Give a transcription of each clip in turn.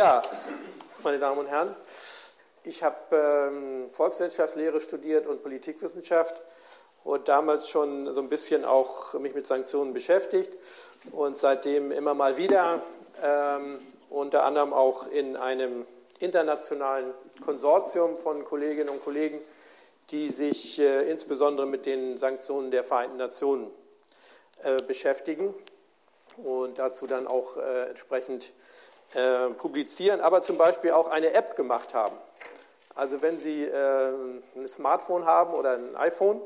Ja, meine Damen und Herren, ich habe ähm, Volkswirtschaftslehre studiert und Politikwissenschaft und damals schon so ein bisschen auch mich mit Sanktionen beschäftigt und seitdem immer mal wieder, ähm, unter anderem auch in einem internationalen Konsortium von Kolleginnen und Kollegen, die sich äh, insbesondere mit den Sanktionen der Vereinten Nationen äh, beschäftigen und dazu dann auch äh, entsprechend äh, publizieren, aber zum Beispiel auch eine App gemacht haben. Also wenn Sie äh, ein Smartphone haben oder ein iPhone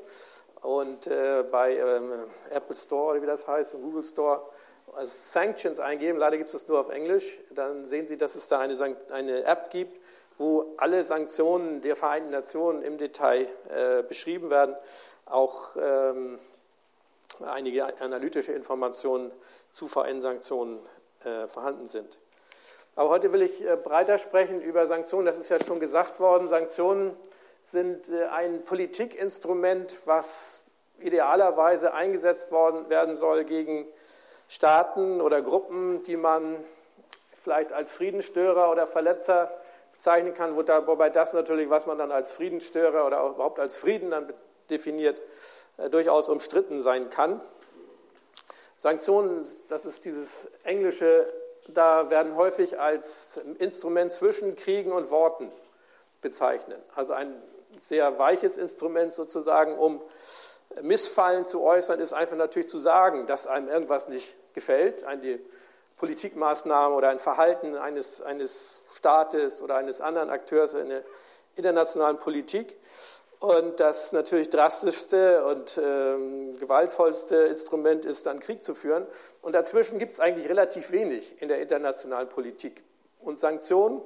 und äh, bei ähm, Apple Store oder wie das heißt, Google Store, also Sanctions eingeben, leider gibt es das nur auf Englisch, dann sehen Sie, dass es da eine, eine App gibt, wo alle Sanktionen der Vereinten Nationen im Detail äh, beschrieben werden, auch ähm, einige analytische Informationen zu VN-Sanktionen äh, vorhanden sind. Aber heute will ich äh, breiter sprechen über Sanktionen. Das ist ja schon gesagt worden. Sanktionen sind äh, ein Politikinstrument, was idealerweise eingesetzt worden, werden soll gegen Staaten oder Gruppen, die man vielleicht als Friedensstörer oder Verletzer bezeichnen kann, wobei das natürlich, was man dann als Friedensstörer oder überhaupt als Frieden dann definiert, äh, durchaus umstritten sein kann. Sanktionen, das ist dieses englische da werden häufig als Instrument zwischen Kriegen und Worten bezeichnet. Also ein sehr weiches Instrument sozusagen, um Missfallen zu äußern, ist einfach natürlich zu sagen, dass einem irgendwas nicht gefällt, eine Politikmaßnahme oder ein Verhalten eines, eines Staates oder eines anderen Akteurs in der internationalen Politik. Und das natürlich drastischste und ähm, gewaltvollste Instrument ist dann Krieg zu führen. Und dazwischen gibt es eigentlich relativ wenig in der internationalen Politik. Und Sanktionen,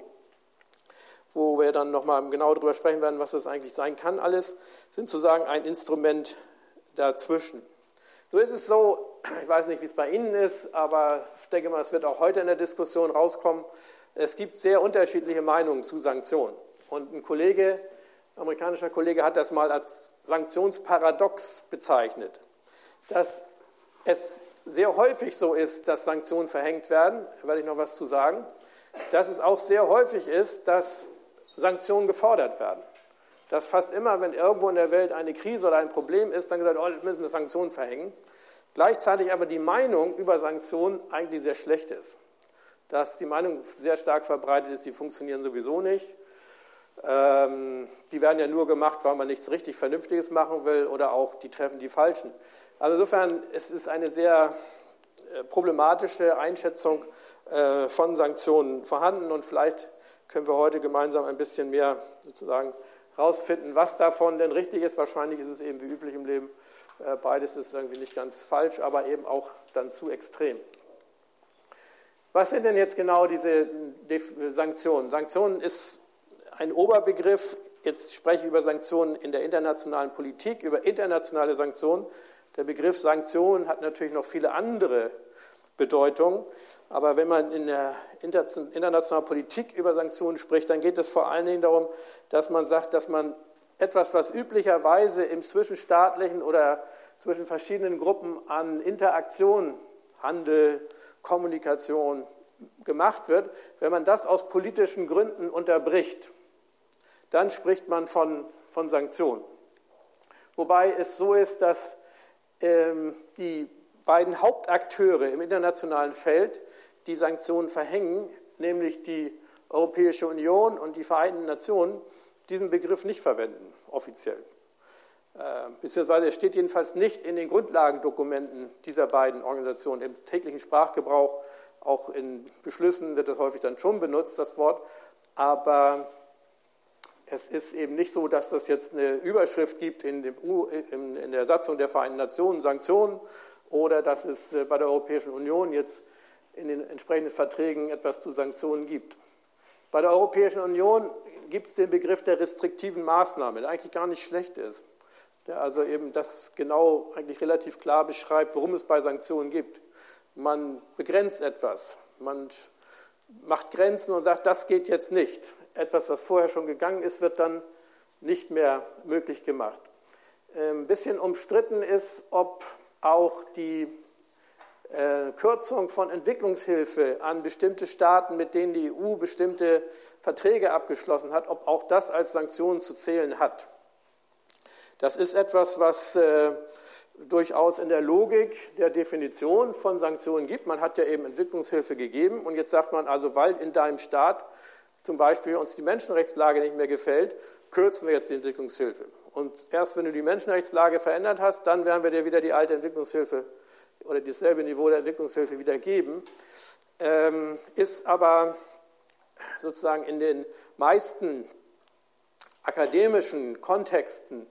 wo wir dann nochmal genau darüber sprechen werden, was das eigentlich sein kann, alles, sind sozusagen ein Instrument dazwischen. Nur ist es so, ich weiß nicht, wie es bei Ihnen ist, aber ich denke mal, es wird auch heute in der Diskussion rauskommen, es gibt sehr unterschiedliche Meinungen zu Sanktionen. Und ein Kollege, amerikanischer Kollege hat das mal als Sanktionsparadox bezeichnet, dass es sehr häufig so ist, dass Sanktionen verhängt werden, da werde ich noch was zu sagen, dass es auch sehr häufig ist, dass Sanktionen gefordert werden. Dass fast immer, wenn irgendwo in der Welt eine Krise oder ein Problem ist, dann gesagt, oh, müssen Sanktionen verhängen. Gleichzeitig aber die Meinung über Sanktionen eigentlich sehr schlecht ist. Dass die Meinung sehr stark verbreitet ist, die funktionieren sowieso nicht ähm, die werden ja nur gemacht, weil man nichts richtig Vernünftiges machen will oder auch die treffen die Falschen. Also insofern es ist eine sehr äh, problematische Einschätzung äh, von Sanktionen vorhanden und vielleicht können wir heute gemeinsam ein bisschen mehr sozusagen rausfinden, was davon denn richtig ist. Wahrscheinlich ist es eben wie üblich im Leben, äh, beides ist irgendwie nicht ganz falsch, aber eben auch dann zu extrem. Was sind denn jetzt genau diese Sanktionen? Sanktionen ist ein Oberbegriff. Jetzt spreche ich über Sanktionen in der internationalen Politik, über internationale Sanktionen. Der Begriff Sanktionen hat natürlich noch viele andere Bedeutungen. Aber wenn man in der internationalen Politik über Sanktionen spricht, dann geht es vor allen Dingen darum, dass man sagt, dass man etwas, was üblicherweise im zwischenstaatlichen oder zwischen verschiedenen Gruppen an Interaktion, Handel, Kommunikation gemacht wird, wenn man das aus politischen Gründen unterbricht, dann spricht man von, von Sanktionen. Wobei es so ist, dass ähm, die beiden Hauptakteure im internationalen Feld, die Sanktionen verhängen, nämlich die Europäische Union und die Vereinten Nationen, diesen Begriff nicht verwenden, offiziell. Äh, beziehungsweise er steht jedenfalls nicht in den Grundlagendokumenten dieser beiden Organisationen. Im täglichen Sprachgebrauch, auch in Beschlüssen wird das häufig dann schon benutzt, das Wort, aber es ist eben nicht so, dass das jetzt eine Überschrift gibt in, in, der Satzung der Vereinten Nationen, Sanktionen, oder dass es äh, bei der Europäischen Union jetzt in den entsprechenden Verträgen etwas zu Sanktionen gibt. Bei der Europäischen Union gibt es den Begriff der restriktiven Maßnahme, der eigentlich gar nicht schlecht ist. Der also eben das genau eigentlich relativ klar beschreibt, worum es bei Sanktionen gibt. Man begrenzt etwas, man macht Grenzen und sagt, das geht jetzt nicht etwas, was vorher schon gegangen ist, wird dann nicht mehr möglich gemacht. Ein ähm, bisschen umstritten ist, ob auch die äh, Kürzung von Entwicklungshilfe an bestimmte Staaten, mit denen die EU bestimmte Verträge abgeschlossen hat, ob auch das als Sanktionen zu zählen hat. Das ist etwas, was äh, durchaus in der Logik der Definition von Sanktionen gibt. Man hat ja eben Entwicklungshilfe gegeben und jetzt sagt man also, weil in deinem Staat zum Beispiel uns die Menschenrechtslage nicht mehr gefällt, kürzen wir jetzt die Entwicklungshilfe. Und erst wenn du die Menschenrechtslage verändert hast, dann werden wir dir wieder die alte Entwicklungshilfe oder dasselbe Niveau der Entwicklungshilfe wieder geben. Ähm, ist aber sozusagen in den meisten akademischen Kontexten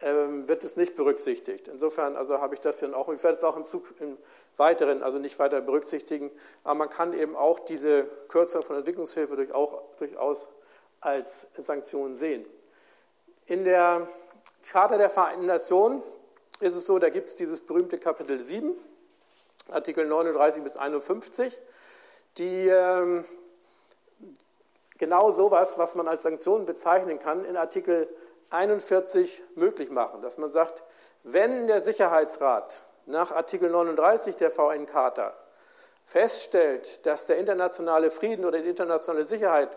ähm, wird es nicht berücksichtigt. Insofern also habe ich das dann auch, ich werde es auch im, Zug, im Weiteren also nicht weiter berücksichtigen, aber man kann eben auch diese Kürzung von Entwicklungshilfe durch auch, durchaus als Sanktion sehen. In der Charta der Vereinten Nationen ist es so, da gibt es dieses berühmte Kapitel 7, Artikel 39 bis 51, die ähm, genau sowas, was man als Sanktionen bezeichnen kann, in Artikel 41 möglich machen, dass man sagt, wenn der Sicherheitsrat nach Artikel 39 der VN-Charta feststellt, dass der internationale Frieden oder die internationale Sicherheit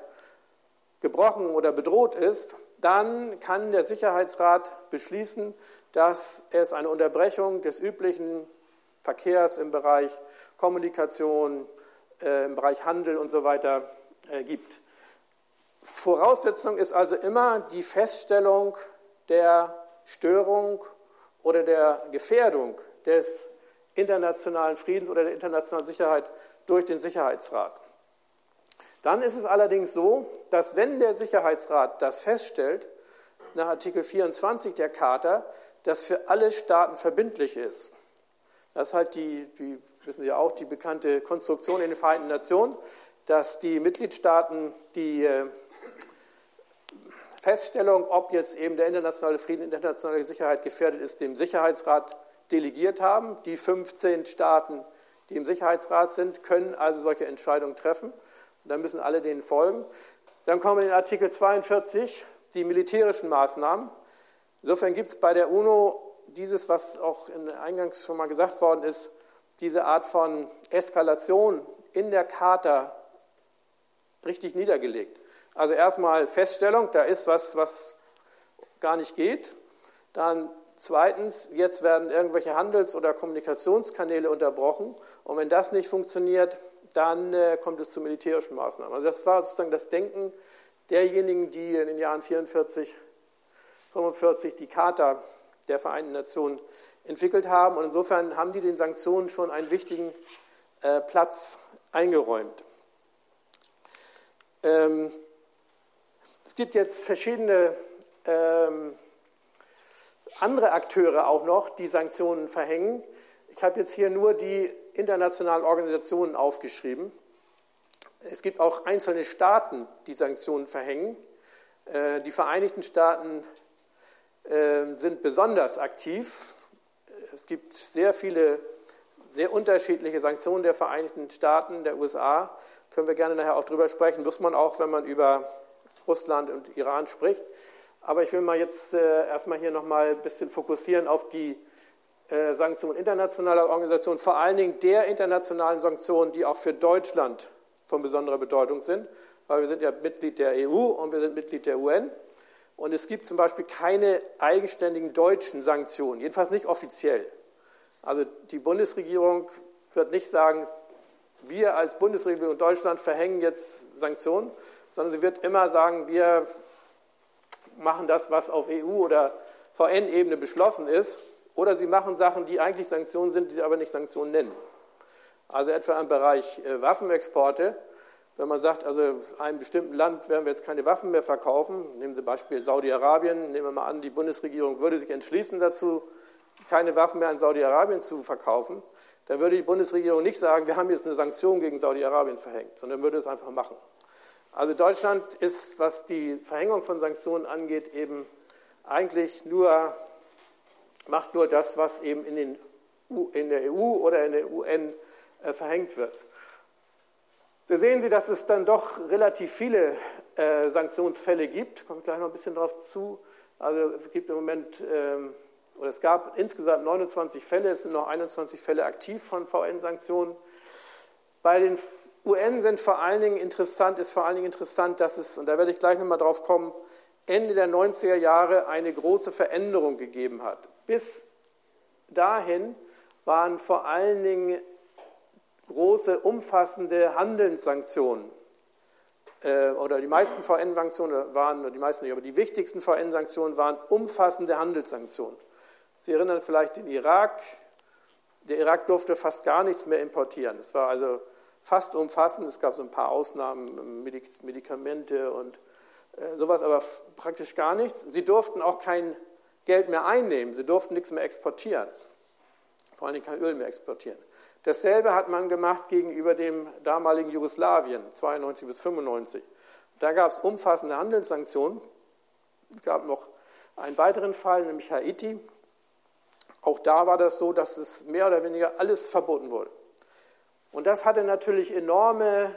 gebrochen oder bedroht ist, dann kann der Sicherheitsrat beschließen, dass es eine Unterbrechung des üblichen Verkehrs im Bereich Kommunikation, äh, im Bereich Handel und so weiter äh, gibt. Voraussetzung ist also immer die Feststellung der Störung oder der Gefährdung des internationalen Friedens oder der internationalen Sicherheit durch den Sicherheitsrat. Dann ist es allerdings so, dass wenn der Sicherheitsrat das feststellt, nach Artikel 24 der Charta, das für alle Staaten verbindlich ist. Das ist halt die, die wissen Sie ja auch, die bekannte Konstruktion in den Vereinten Nationen, dass die Mitgliedstaaten die äh, Feststellung, ob jetzt eben der internationale Frieden, internationale Sicherheit gefährdet ist, dem Sicherheitsrat delegiert haben. Die 15 Staaten, die im Sicherheitsrat sind, können also solche Entscheidungen treffen. Und dann müssen alle denen folgen. Dann kommen in Artikel 42 die militärischen Maßnahmen. Insofern gibt es bei der UNO dieses, was auch eingangs schon mal gesagt worden ist, diese Art von Eskalation in der Charta richtig niedergelegt. Also erstmal Feststellung, da ist was, was gar nicht geht. Dann zweitens, jetzt werden irgendwelche Handels- oder Kommunikationskanäle unterbrochen. Und wenn das nicht funktioniert, dann äh, kommt es zu militärischen Maßnahmen. Also das war sozusagen das Denken derjenigen, die in den Jahren 44, 45 die Charta der Vereinten Nationen entwickelt haben. Und insofern haben die den Sanktionen schon einen wichtigen äh, Platz eingeräumt. Ähm, es gibt jetzt verschiedene ähm, andere Akteure auch noch, die Sanktionen verhängen. Ich habe jetzt hier nur die internationalen Organisationen aufgeschrieben. Es gibt auch einzelne Staaten, die Sanktionen verhängen. Äh, die Vereinigten Staaten äh, sind besonders aktiv. Es gibt sehr viele, sehr unterschiedliche Sanktionen der Vereinigten Staaten, der USA. Können wir gerne nachher auch drüber sprechen. Muss man auch, wenn man über Russland und Iran spricht. Aber ich will mal jetzt äh, erstmal hier nochmal ein bisschen fokussieren auf die äh, Sanktionen internationaler Organisationen, vor allen Dingen der internationalen Sanktionen, die auch für Deutschland von besonderer Bedeutung sind, weil wir sind ja Mitglied der EU und wir sind Mitglied der UN. Und es gibt zum Beispiel keine eigenständigen deutschen Sanktionen, jedenfalls nicht offiziell. Also die Bundesregierung wird nicht sagen, wir als Bundesregierung Deutschland verhängen jetzt Sanktionen, sondern sie wird immer sagen, wir machen das, was auf EU- oder VN-Ebene beschlossen ist, oder sie machen Sachen, die eigentlich Sanktionen sind, die sie aber nicht Sanktionen nennen. Also etwa im Bereich äh, Waffenexporte, wenn man sagt, also einem bestimmten Land werden wir jetzt keine Waffen mehr verkaufen, nehmen Sie Beispiel Saudi-Arabien, nehmen wir mal an, die Bundesregierung würde sich entschließen dazu, keine Waffen mehr an Saudi-Arabien zu verkaufen, dann würde die Bundesregierung nicht sagen, wir haben jetzt eine Sanktion gegen Saudi-Arabien verhängt, sondern würde es einfach machen. Also Deutschland ist, was die Verhängung von Sanktionen angeht, eben eigentlich nur, macht nur das, was eben in, den, in der EU oder in der UN äh, verhängt wird. Da sehen Sie, dass es dann doch relativ viele äh, Sanktionsfälle gibt. Kommt gleich noch ein bisschen darauf zu. Also es gibt im Moment ähm, oder es gab insgesamt 29 Fälle, es sind noch 21 Fälle aktiv von VN-Sanktionen. Bei den UN sind vor allen Dingen interessant, ist vor allen Dingen interessant, dass es, und da werde ich gleich nochmal drauf kommen, Ende der 90er Jahre eine große Veränderung gegeben hat. Bis dahin waren vor allen Dingen große, umfassende Handelssanktionen äh, oder die meisten VN-Sanktionen waren, die meisten nicht, aber die wichtigsten VN-Sanktionen waren umfassende Handelssanktionen. Sie erinnern vielleicht den Irak. Der Irak durfte fast gar nichts mehr importieren. Es war also fast umfassend. Es gab so ein paar Ausnahmen, Medikamente und äh, sowas, aber praktisch gar nichts. Sie durften auch kein Geld mehr einnehmen. Sie durften nichts mehr exportieren. Vor allem kein Öl mehr exportieren. Dasselbe hat man gemacht gegenüber dem damaligen Jugoslawien, 92 bis 95. Da gab es umfassende Handelssanktionen. Es gab noch einen weiteren Fall, nämlich Haiti. Auch da war das so, dass es mehr oder weniger alles verboten wurde. Und das hatte natürlich enorme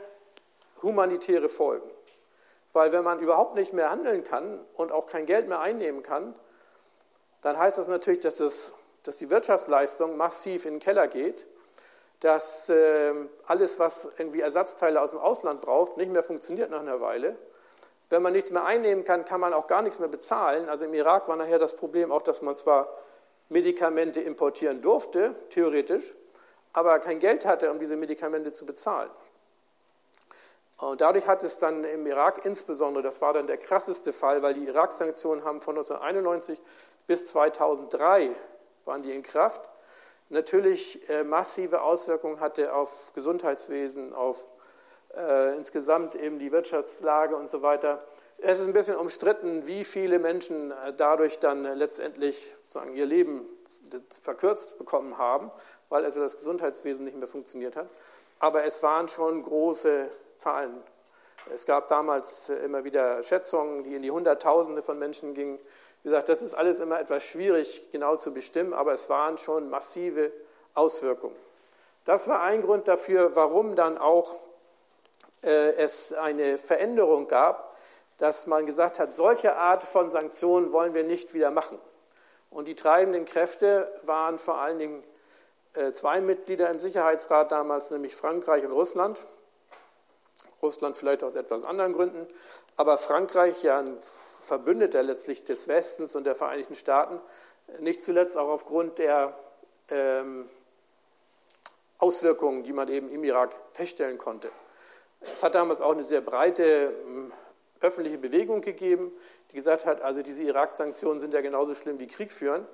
humanitäre Folgen. Weil wenn man überhaupt nicht mehr handeln kann und auch kein Geld mehr einnehmen kann, dann heißt das natürlich, dass, es, dass die Wirtschaftsleistung massiv in den Keller geht, dass äh, alles, was irgendwie Ersatzteile aus dem Ausland braucht, nicht mehr funktioniert nach einer Weile. Wenn man nichts mehr einnehmen kann, kann man auch gar nichts mehr bezahlen. Also im Irak war nachher das Problem auch, dass man zwar Medikamente importieren durfte, theoretisch, aber kein Geld hatte, um diese Medikamente zu bezahlen. Und dadurch hat es dann im Irak insbesondere, das war dann der krasseste Fall, weil die Irak-Sanktionen haben von 1991 bis 2003 waren die in Kraft, natürlich äh, massive Auswirkungen hatte auf Gesundheitswesen, auf äh, insgesamt eben die Wirtschaftslage und so weiter. Es ist ein bisschen umstritten, wie viele Menschen äh, dadurch dann letztendlich sozusagen ihr Leben verkürzt bekommen haben, weil also das Gesundheitswesen nicht mehr funktioniert hat. Aber es waren schon große Zahlen. Es gab damals äh, immer wieder Schätzungen, die in die Hunderttausende von Menschen gingen. Wie gesagt, das ist alles immer etwas schwierig genau zu bestimmen, aber es waren schon massive Auswirkungen. Das war ein Grund dafür, warum dann auch äh, es eine Veränderung gab dass man gesagt hat, solche Art von Sanktionen wollen wir nicht wieder machen. Und die treibenden Kräfte waren vor allen Dingen zwei Mitglieder im Sicherheitsrat damals, nämlich Frankreich und Russland. Russland vielleicht aus etwas anderen Gründen, aber Frankreich ja ein Verbündeter letztlich des Westens und der Vereinigten Staaten, nicht zuletzt auch aufgrund der ähm, Auswirkungen, die man eben im Irak feststellen konnte. Es hat damals auch eine sehr breite öffentliche Bewegung gegeben, die gesagt hat, also diese Irak-Sanktionen sind ja genauso schlimm wie Krieg führen.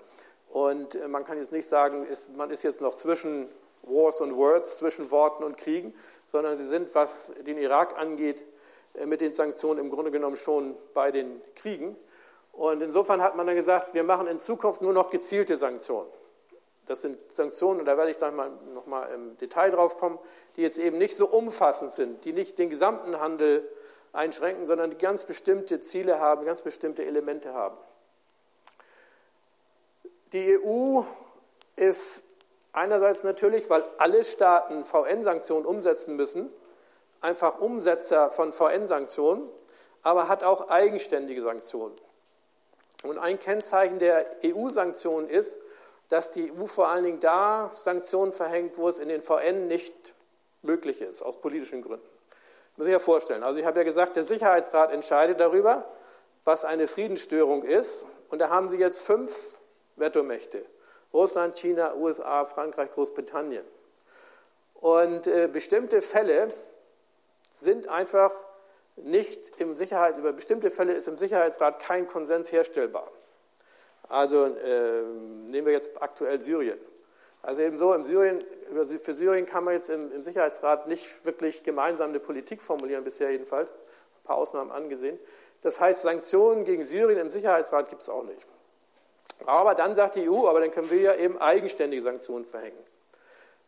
Und äh, man kann jetzt nicht sagen, man ist jetzt noch zwischen Wars und Words, zwischen Worten und Kriegen, sondern sie sind, was den Irak angeht, äh, mit den Sanktionen im Grunde genommen schon bei den Kriegen. Und insofern hat man dann gesagt, wir machen in Zukunft nur noch gezielte Sanktionen. Das sind Sanktionen, und da werde ich dann mal, noch mal im Detail drauf kommen, die jetzt eben nicht so umfassend sind, die nicht den gesamten Handel einschränken, sondern die ganz bestimmte Ziele haben, ganz bestimmte Elemente haben. Die EU ist einerseits natürlich, weil alle Staaten VN-Sanktionen umsetzen müssen, einfach Umsetzer von VN-Sanktionen, aber hat auch eigenständige Sanktionen. Und ein Kennzeichen der EU-Sanktionen ist, dass die EU vor allen Dingen da Sanktionen verhängt, wo es in den VN nicht möglich ist, aus politischen Gründen. Muss ich ja vorstellen. Also ich habe ja gesagt, der Sicherheitsrat entscheidet darüber, was eine Friedensstörung ist. Und da haben Sie jetzt fünf Vetomächte. Russland, China, USA, Frankreich, Großbritannien. Und äh, bestimmte Fälle sind einfach nicht im Sicherheit, über bestimmte Fälle ist im Sicherheitsrat kein Konsens herstellbar. Also äh, nehmen wir jetzt aktuell Syrien. Also eben so, im Syrien, für Syrien kann man jetzt im, im, Sicherheitsrat nicht wirklich gemeinsam eine Politik formulieren, bisher jedenfalls, ein paar Ausnahmen angesehen. Das heißt, Sanktionen gegen Syrien im Sicherheitsrat gibt es auch nicht. Aber dann sagt die EU, aber dann können wir ja eben eigenständige Sanktionen verhängen.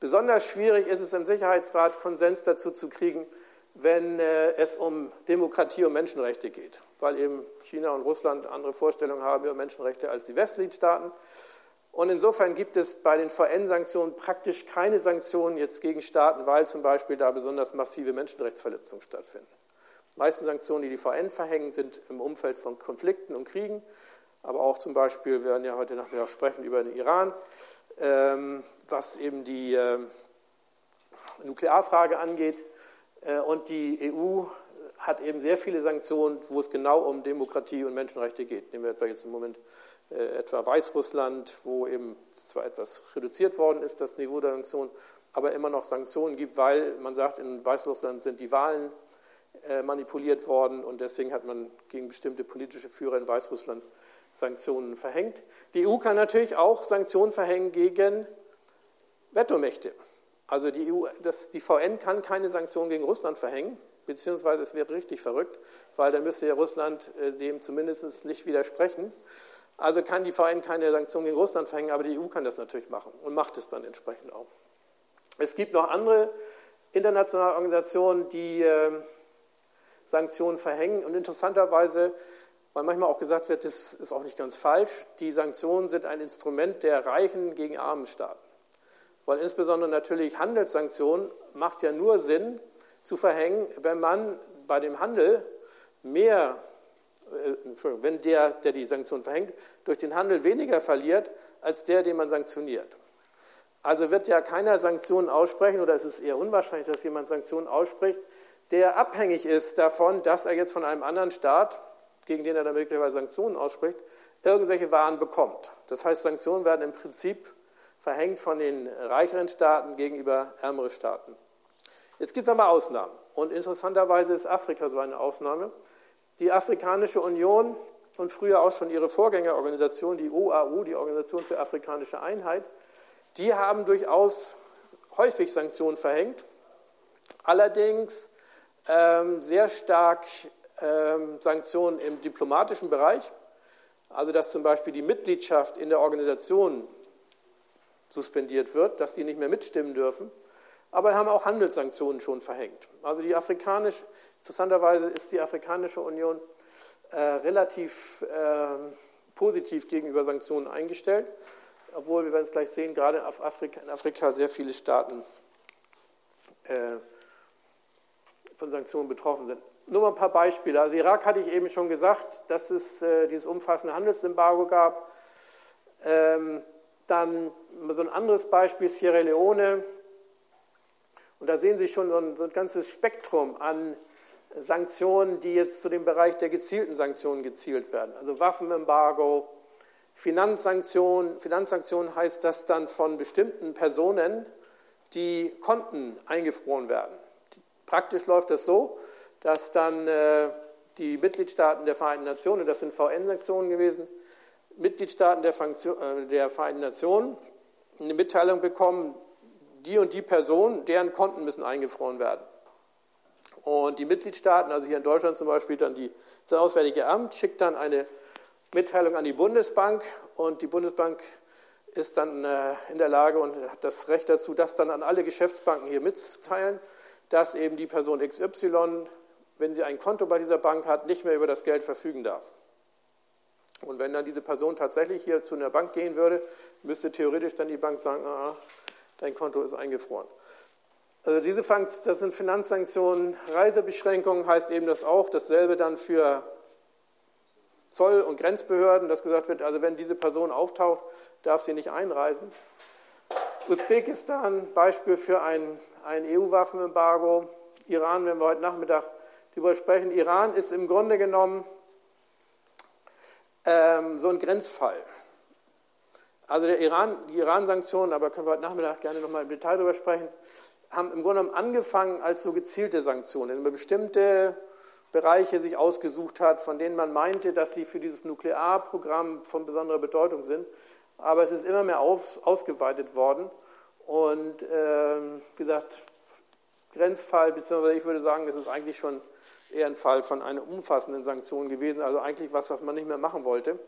Besonders schwierig ist es im Sicherheitsrat, Konsens dazu zu kriegen, wenn äh, es um Demokratie und Menschenrechte geht, weil eben China und Russland andere Vorstellungen haben über Menschenrechte als die westlichen. Und insofern gibt es bei den VN-Sanktionen praktisch keine Sanktionen jetzt gegen Staaten, weil zum Beispiel da besonders massive Menschenrechtsverletzungen stattfinden. Die meisten Sanktionen, die die VN verhängen, sind im Umfeld von Konflikten und Kriegen. Aber auch zum Beispiel, wir werden ja heute Nachmittag sprechen über den Iran, ähm, was eben die ähm, Nuklearfrage angeht. Äh, und die EU hat eben sehr viele Sanktionen, wo es genau um Demokratie und Menschenrechte geht. Nehmen wir etwa jetzt im Moment äh, etwa Weißrussland, wo eben zwar etwas reduziert worden ist, das Niveau der Sanktionen, aber immer noch Sanktionen gibt, weil man sagt, in Weißrussland sind die Wahlen äh, manipuliert worden und deswegen hat man gegen bestimmte politische Führer in Weißrussland Sanktionen verhängt. Die EU kann natürlich auch Sanktionen verhängen gegen Vetomächte. Also die, EU, das, die VN kann keine Sanktionen gegen Russland verhängen, beziehungsweise es wäre richtig verrückt, weil dann müsste ja Russland äh, dem zumindest nicht widersprechen. Also kann die VN keine Sanktionen gegen Russland verhängen, aber die EU kann das natürlich machen und macht es dann entsprechend auch. Es gibt noch andere internationale Organisationen, die äh, Sanktionen verhängen und interessanterweise weil manchmal auch gesagt wird, das ist auch nicht ganz falsch, die Sanktionen sind ein Instrument der reichen gegen armen Staaten. Weil insbesondere natürlich Handelssanktionen macht ja nur Sinn zu verhängen, wenn man bei dem Handel mehr, äh, wenn der, der die Sanktion verhängt, durch den Handel weniger verliert als der, den man sanktioniert. Also wird ja keiner Sanktionen aussprechen, oder es ist eher unwahrscheinlich, dass jemand Sanktionen ausspricht, der abhängig ist davon, dass er jetzt von einem anderen Staat gegen den er dann möglicherweise Sanktionen ausspricht, irgendwelche Waren bekommt. Das heißt, Sanktionen werden im Prinzip verhängt von den reicheren Staaten gegenüber ärmeren Staaten. Jetzt gibt es aber Ausnahmen. Und interessanterweise ist Afrika so eine Ausnahme. Die Afrikanische Union und früher auch schon ihre Vorgängerorganisation, die OAU, die Organisation für afrikanische Einheit, die haben durchaus häufig Sanktionen verhängt. Allerdings ähm, sehr stark Sanktionen im diplomatischen Bereich, also dass zum Beispiel die Mitgliedschaft in der Organisation suspendiert wird, dass die nicht mehr mitstimmen dürfen. Aber wir haben auch Handelssanktionen schon verhängt. Also die afrikanische, interessanterweise ist die Afrikanische Union äh, relativ äh, positiv gegenüber Sanktionen eingestellt, obwohl wir werden es gleich sehen, gerade auf Afrika, in Afrika sehr viele Staaten äh, von Sanktionen betroffen sind. Nur mal ein paar Beispiele. Also Irak hatte ich eben schon gesagt, dass es äh, dieses umfassende Handelsembargo gab. Ähm, dann so ein anderes Beispiel, Sierra Leone. Und da sehen Sie schon so ein, so ein ganzes Spektrum an Sanktionen, die jetzt zu dem Bereich der gezielten Sanktionen gezielt werden. Also Waffenembargo, Finanzsanktionen. Finanzsanktionen heißt, dass dann von bestimmten Personen die Konten eingefroren werden. Praktisch läuft das so, dass dann äh, die Mitgliedstaaten der Vereinten Nationen, das sind VN-Sanktionen gewesen, Mitgliedstaaten der, Funktion, äh, der Vereinten Nationen eine Mitteilung bekommen, die und die Person, deren Konten müssen eingefroren werden. Und die Mitgliedstaaten, also hier in Deutschland zum Beispiel, dann die, das Auswärtige Amt schickt dann eine Mitteilung an die Bundesbank und die Bundesbank ist dann äh, in der Lage und hat das Recht dazu, das dann an alle Geschäftsbanken hier mitzuteilen, dass eben die Person XY wenn sie ein Konto bei dieser Bank hat, nicht mehr über das Geld verfügen darf. Und wenn dann diese Person tatsächlich hier zu einer Bank gehen würde, müsste theoretisch dann die Bank sagen, ah, dein Konto ist eingefroren. Also diese das sind Finanzsanktionen, Reisebeschränkungen heißt eben das auch, dasselbe dann für Zoll- und Grenzbehörden, dass gesagt wird, also wenn diese Person auftaucht, darf sie nicht einreisen. Usbekistan, Beispiel für ein, ein EU-Waffenembargo. Iran, wenn wir heute Nachmittag darüber sprechen. Iran ist im Grunde genommen ähm, so ein Grenzfall. Also der Iran, die Iran-Sanktionen, aber können wir heute Nachmittag gerne nochmal im Detail darüber sprechen, haben im Grunde genommen angefangen als so gezielte Sanktionen, indem man bestimmte Bereiche sich ausgesucht hat, von denen man meinte, dass sie für dieses Nuklearprogramm von besonderer Bedeutung sind. Aber es ist immer mehr auf, ausgeweitet worden. Und äh, wie gesagt, Grenzfall, beziehungsweise ich würde sagen, es ist eigentlich schon eher ein Fall von einer umfassenden Sanktion gewesen, also eigentlich was, was man nicht mehr machen wollte.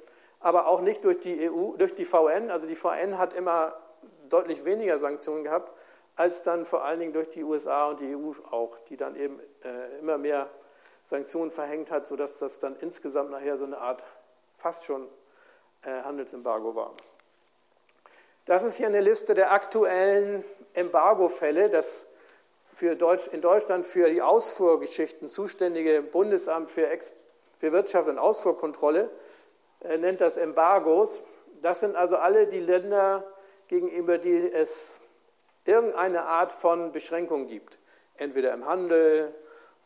Aber auch nicht durch die EU, durch die VN. Also die VN hat immer deutlich weniger Sanktionen gehabt, als dann vor allen Dingen durch die USA und die EU auch, die dann eben äh, immer mehr Sanktionen verhängt hat, sodass das dann insgesamt nachher so eine Art fast schon äh, Handelsembargo war. Das ist hier eine Liste der aktuellen Embargo-Fälle. Das für Deutsch, in Deutschland für die Ausfuhrgeschichten zuständige Bundesamt für, Ex, für Wirtschaft und Ausfuhrkontrolle Er nennt das Embargos. Das sind also alle die Länder, gegenüber die es irgendeine Art von Beschränkung gibt. Entweder im Handel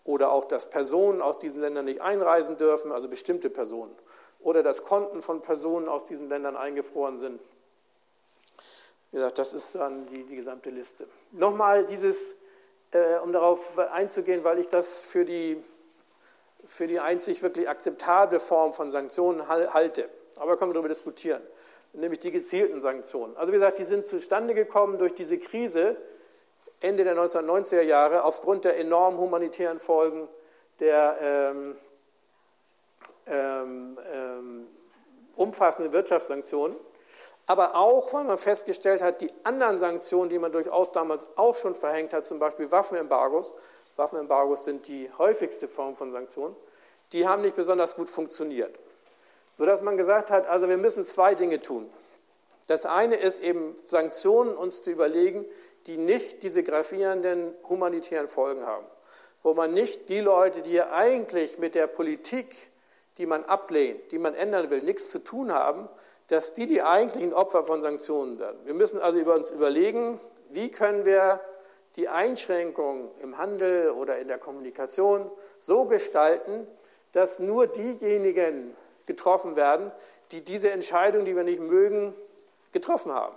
oder auch, dass Personen aus diesen Ländern nicht einreisen dürfen, also bestimmte Personen. Oder dass Konten von Personen aus diesen Ländern eingefroren sind. Wie gesagt, das ist dann die, die gesamte Liste. Nochmal dieses, äh, um darauf einzugehen, weil ich das für die, für die einzig wirklich akzeptable Form von Sanktionen halte. Aber können wir darüber diskutieren nämlich die gezielten Sanktionen. Also wie gesagt, die sind zustande gekommen durch diese Krise Ende der 1990er Jahre aufgrund der enormen humanitären Folgen der ähm, ähm, ähm, umfassenden Wirtschaftssanktionen, aber auch, weil man festgestellt hat, die anderen Sanktionen, die man durchaus damals auch schon verhängt hat, zum Beispiel Waffenembargos, Waffenembargos sind die häufigste Form von Sanktionen, die haben nicht besonders gut funktioniert sodass man gesagt hat, also wir müssen zwei Dinge tun. Das eine ist eben Sanktionen uns zu überlegen, die nicht diese gravierenden humanitären Folgen haben, wo man nicht die Leute, die ja eigentlich mit der Politik, die man ablehnt, die man ändern will, nichts zu tun haben, dass die die eigentlichen Opfer von Sanktionen werden. Wir müssen also über uns überlegen, wie können wir die Einschränkungen im Handel oder in der Kommunikation so gestalten, dass nur diejenigen getroffen werden, die diese Entscheidung, die wir nicht mögen, getroffen haben.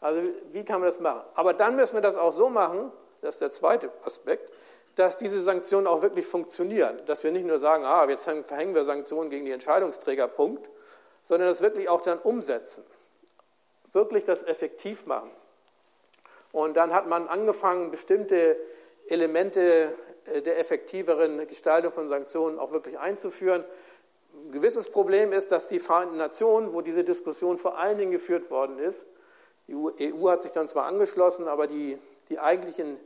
Also wie kann man das machen? Aber dann müssen wir das auch so machen, das ist der zweite Aspekt, dass diese Sanktionen auch wirklich funktionieren. Dass wir nicht nur sagen, ah, jetzt verhängen wir Sanktionen gegen die Entscheidungsträger, Punkt, sondern das wirklich auch dann umsetzen. Wirklich das effektiv machen. Und dann hat man angefangen, bestimmte Elemente äh, der effektiveren Gestaltung von Sanktionen auch wirklich einzuführen ein gewisses Problem ist, dass die Vereinten Nationen, wo diese Diskussion vor allen Dingen geführt worden ist, die EU e hat sich dann zwar angeschlossen, aber die, die eigentlichen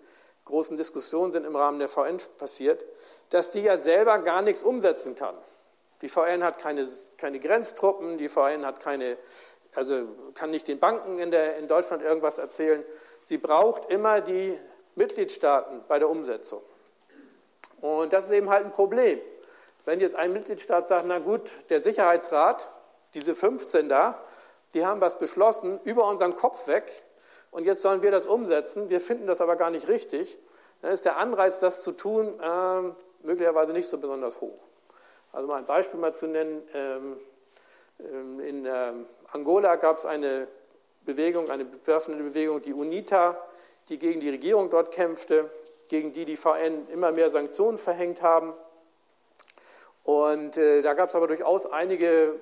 großen Diskussionen sind im Rahmen der VN passiert, dass die ja selber gar nichts umsetzen kann. Die VN hat keine, keine Grenztruppen, die VN hat keine, also kann nicht den Banken in, der, in Deutschland irgendwas erzählen. Sie braucht immer die Mitgliedstaaten bei der Umsetzung. Und das ist eben halt ein Problem. Wenn jetzt ein Mitgliedstaat sagt, na gut, der Sicherheitsrat, diese 15 da, die haben was beschlossen, über unseren Kopf weg, und jetzt sollen wir das umsetzen, wir finden das aber gar nicht richtig, dann ist der Anreiz, das zu tun, äh, möglicherweise nicht so besonders hoch. Also mal ein Beispiel mal zu nennen, ähm, ähm, in ähm, Angola gab es eine Bewegung, eine bewaffnete Bewegung, die UNITA, die gegen die Regierung dort kämpfte, gegen die die VN immer mehr Sanktionen verhängt haben. Und äh, da gab es aber durchaus einige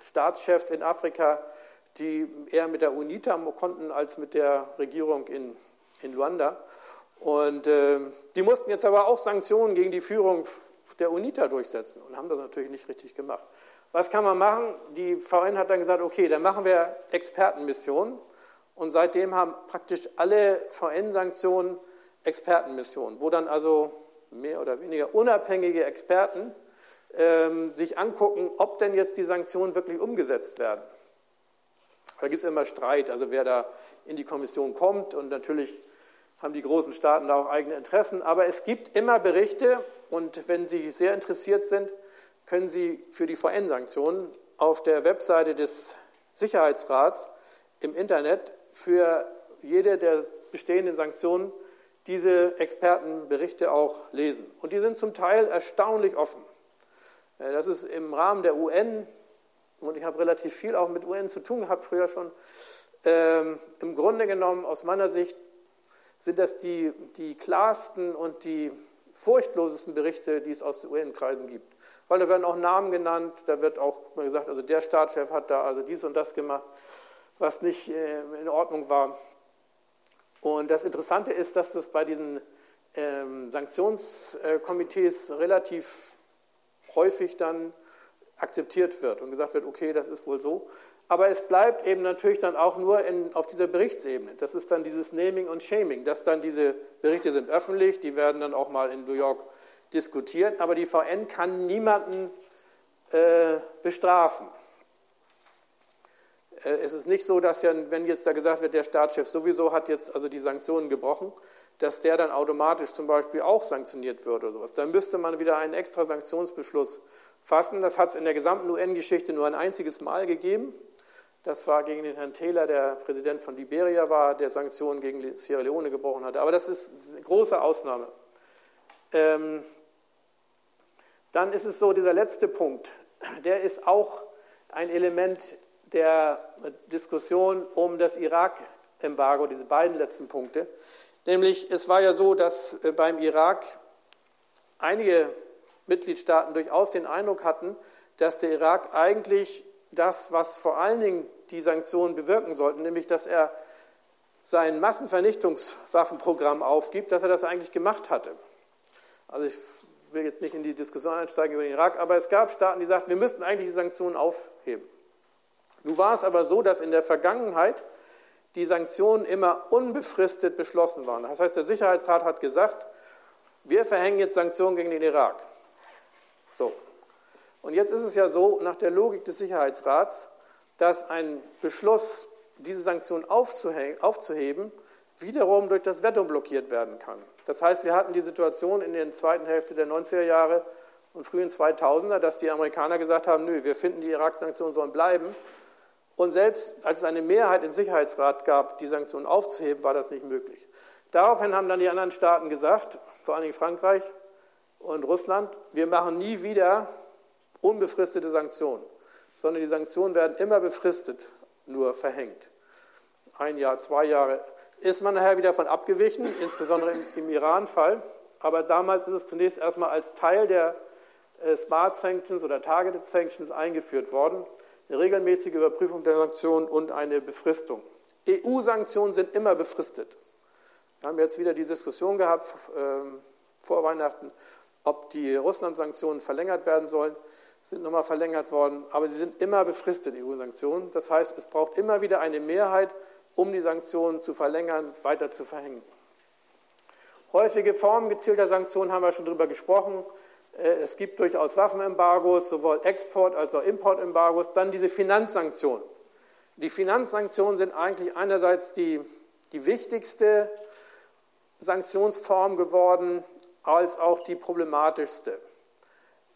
Staatschefs in Afrika, die eher mit der UNITA konnten als mit der Regierung in, in Luanda. Und äh, die mussten jetzt aber auch Sanktionen gegen die Führung der UNITA durchsetzen und haben das natürlich nicht richtig gemacht. Was kann man machen? Die VN hat dann gesagt, okay, dann machen wir Expertenmissionen. Und seitdem haben praktisch alle VN-Sanktionen Expertenmissionen, wo dann also mehr oder weniger unabhängige Experten ähm, sich angucken, ob denn jetzt die Sanktionen wirklich umgesetzt werden. Da gibt es immer Streit, also wer da in die Kommission kommt und natürlich haben die großen Staaten da auch eigene Interessen, aber es gibt immer Berichte und wenn Sie sehr interessiert sind, können Sie für die VN-Sanktionen auf der Webseite des Sicherheitsrats im Internet für jede der bestehenden Sanktionen diese Expertenberichte auch lesen. Und die sind zum Teil erstaunlich offen. Äh, das ist im Rahmen der UN, und ich habe relativ viel auch mit UN zu tun gehabt, früher schon, ähm, im Grunde genommen aus meiner Sicht sind das die, die klarsten und die furchtlosesten Berichte, die es aus UN-Kreisen gibt. Weil da werden auch Namen genannt, da wird auch gesagt, also der Staatschef hat da also dies und das gemacht, was nicht äh, in Ordnung war. Und das Interessante ist, dass das bei diesen ähm, Sanktionskomitees relativ häufig dann akzeptiert wird und gesagt wird, okay, das ist wohl so. Aber es bleibt eben natürlich dann auch nur in, auf dieser Berichtsebene. Das ist dann dieses Naming und Shaming, dass dann diese Berichte sind öffentlich, die werden dann auch mal in New York diskutiert, aber die VN kann niemanden äh, bestrafen. Äh, es ist nicht so, dass ja, wenn jetzt da gesagt wird, der Staatschef sowieso hat jetzt also die Sanktionen gebrochen, dass der dann automatisch zum Beispiel auch sanktioniert wird oder sowas. Dann müsste man wieder einen extra Sanktionsbeschluss fassen. Das hat es in der gesamten UN-Geschichte nur ein einziges Mal gegeben. Das war gegen den Herrn Taylor, der Präsident von Liberia war, der Sanktionen gegen Sierra Leone gebrochen hatte. Aber das ist eine große Ausnahme. Ähm, dann ist es so, dieser letzte Punkt, der ist auch ein Element der Diskussion um das Irak-Embargo, diese beiden letzten Punkte. Nämlich, es war ja so, dass äh, beim Irak einige Mitgliedstaaten durchaus den Eindruck hatten, dass der Irak eigentlich das, was vor allen Dingen die Sanktionen bewirken sollten, nämlich dass er sein Massenvernichtungswaffenprogramm aufgibt, dass er das eigentlich gemacht hatte. Also ich will jetzt nicht in die Diskussion einsteigen über den Irak, aber es gab Staaten, die sagten, wir müssten eigentlich die Sanktionen aufheben. Nun war es aber so, dass in der Vergangenheit die Sanktionen immer unbefristet beschlossen waren. Das heißt, der Sicherheitsrat hat gesagt, wir verhängen jetzt Sanktionen gegen den Irak. So. Und jetzt ist es ja so, nach der Logik des Sicherheitsrats, dass ein Beschluss, diese Sanktionen aufzuheben, wiederum durch das Veto blockiert werden kann. Das heißt, wir hatten die Situation in der zweiten Hälfte der 90er Jahre und frühen 2000er, dass die Amerikaner gesagt haben, nö, wir finden, die Irak-Sanktionen sollen bleiben. Und selbst als es eine Mehrheit im Sicherheitsrat gab, die Sanktionen aufzuheben, war das nicht möglich. Daraufhin haben dann die anderen Staaten gesagt, vor allem Frankreich und Russland, wir machen nie wieder unbefristete Sanktionen, sondern die Sanktionen werden immer befristet nur verhängt. Ein Jahr, zwei Jahre. Ist man nachher wieder von abgewichen, insbesondere im, im Iran-Fall. Aber damals ist es zunächst erstmal als Teil der äh, Smart Sanctions oder Targeted Sanctions eingeführt worden. Eine regelmäßige Überprüfung der Sanktionen und eine Befristung. EU-Sanktionen sind immer befristet. Wir haben jetzt wieder die Diskussion gehabt äh, vor Weihnachten, ob die Russland-Sanktionen verlängert werden sollen sind nochmal verlängert worden, aber sie sind immer befristet, EU-Sanktionen. Das heißt, es braucht immer wieder eine Mehrheit, um die Sanktionen zu verlängern, weiter zu verhängen. Häufige Formen gezielter Sanktionen haben wir schon darüber gesprochen. Äh, es gibt durchaus Waffenembargos, sowohl Export- als auch Importembargos. Dann diese Finanzsanktionen. Die Finanzsanktionen sind eigentlich einerseits die, die wichtigste Sanktionsform geworden, als auch die problematischste.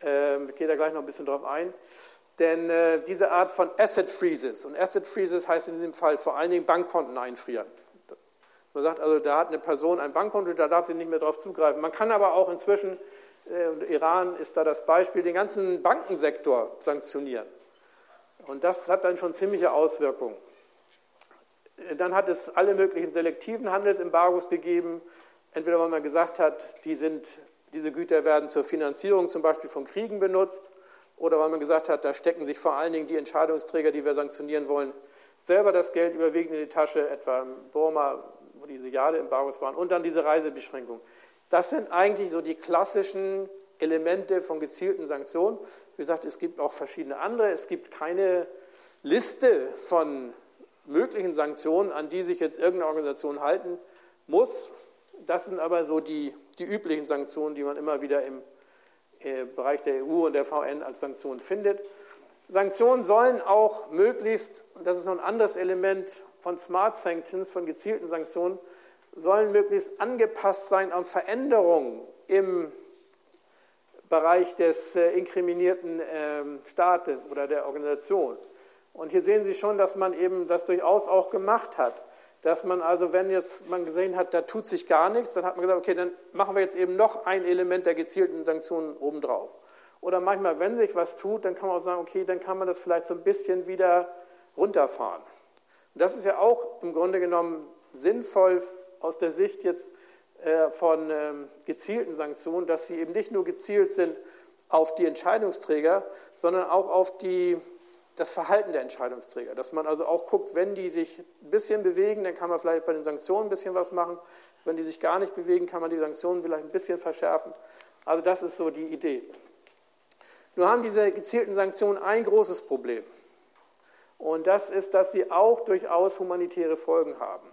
Ähm, ich gehe da gleich noch ein bisschen drauf ein. Denn äh, diese Art von Asset Freezes, und Asset Freezes heißt in diesem Fall vor allen Dingen Bankkonten einfrieren. Man sagt also, da hat eine Person ein Bankkonto, da darf sie nicht mehr darauf zugreifen. Man kann aber auch inzwischen, äh, Iran ist da das Beispiel, den ganzen Bankensektor sanktionieren. Und das hat dann schon ziemliche Auswirkungen. Dann hat es alle möglichen selektiven Handelsembargos gegeben. Entweder weil man gesagt hat, die sind diese Güter werden zur Finanzierung zum Beispiel von Kriegen benutzt oder weil man gesagt hat, da stecken sich vor allen Dingen die Entscheidungsträger, die wir sanktionieren wollen, selber das Geld überwiegend in die Tasche, etwa in Burma, wo diese Jade-Embargos waren, und dann diese Reisebeschränkung. Das sind eigentlich so die klassischen Elemente von gezielten Sanktionen. Wie gesagt, es gibt auch verschiedene andere. Es gibt keine Liste von möglichen Sanktionen, an die sich jetzt irgendeine Organisation halten muss. Das sind aber so die die üblichen Sanktionen, die man immer wieder im äh, Bereich der EU und der VN als Sanktionen findet. Sanktionen sollen auch möglichst, und das ist noch ein anderes Element von Smart Sanctions, von gezielten Sanktionen, sollen möglichst angepasst sein an Veränderungen im Bereich des äh, inkriminierten ähm, Staates oder der Organisation. Und hier sehen Sie schon, dass man eben das durchaus auch gemacht hat dass man also, wenn jetzt man gesehen hat, da tut sich gar nichts, dann hat man gesagt, okay, dann machen wir jetzt eben noch ein Element der gezielten Sanktionen obendrauf. Oder manchmal, wenn sich was tut, dann kann man auch sagen, okay, dann kann man das vielleicht so ein bisschen wieder runterfahren. Und das ist ja auch im Grunde genommen sinnvoll aus der Sicht jetzt äh, von ähm, gezielten Sanktionen, dass sie eben nicht nur gezielt sind auf die Entscheidungsträger, sondern auch auf die das Verhalten der Entscheidungsträger. Dass man also auch guckt, wenn die sich ein bisschen bewegen, dann kann man vielleicht bei den Sanktionen ein bisschen was machen. Wenn die sich gar nicht bewegen, kann man die Sanktionen vielleicht ein bisschen verschärfen. Also das ist so die Idee. Nur haben diese gezielten Sanktionen ein großes Problem. Und das ist, dass sie auch durchaus humanitäre Folgen haben.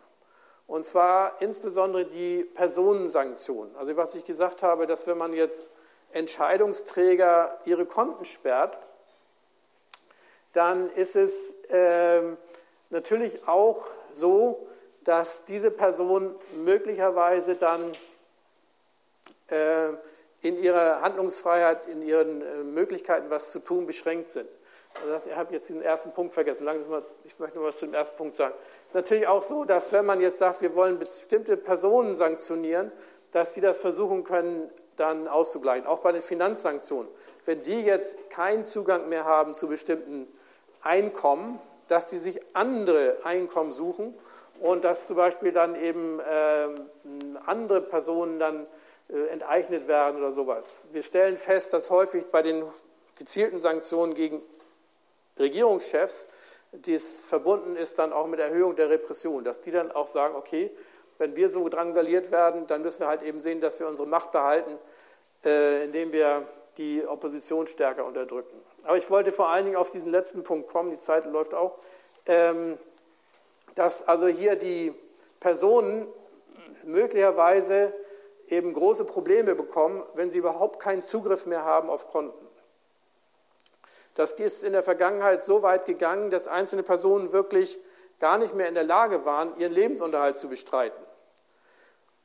Und zwar insbesondere die Personensanktionen. Also was ich gesagt habe, dass wenn man jetzt Entscheidungsträger ihre Konten sperrt, dann ist es äh, natürlich auch so, dass diese Personen möglicherweise dann äh, in ihrer Handlungsfreiheit, in ihren äh, Möglichkeiten, was zu tun, beschränkt sind. Also ich habe jetzt diesen ersten Punkt vergessen. Ich möchte noch was zu dem ersten Punkt sagen. Es ist natürlich auch so, dass wenn man jetzt sagt, wir wollen bestimmte Personen sanktionieren, dass die das versuchen können, dann auszugleichen. Auch bei den Finanzsanktionen. Wenn die jetzt keinen Zugang mehr haben zu bestimmten Einkommen, dass die sich andere Einkommen suchen und dass zum Beispiel dann eben äh, andere Personen dann äh, enteignet werden oder sowas. Wir stellen fest, dass häufig bei den gezielten Sanktionen gegen Regierungschefs dies verbunden ist dann auch mit Erhöhung der Repression, dass die dann auch sagen, okay, wenn wir so drangsaliert werden, dann müssen wir halt eben sehen, dass wir unsere Macht behalten, äh, indem wir die Opposition stärker unterdrücken. Aber ich wollte vor allen Dingen auf diesen letzten Punkt kommen, die Zeit läuft auch, ähm, dass also hier die Personen möglicherweise eben große Probleme bekommen, wenn sie überhaupt keinen Zugriff mehr haben auf Konten. Das ist in der Vergangenheit so weit gegangen, dass einzelne Personen wirklich gar nicht mehr in der Lage waren, ihren Lebensunterhalt zu bestreiten.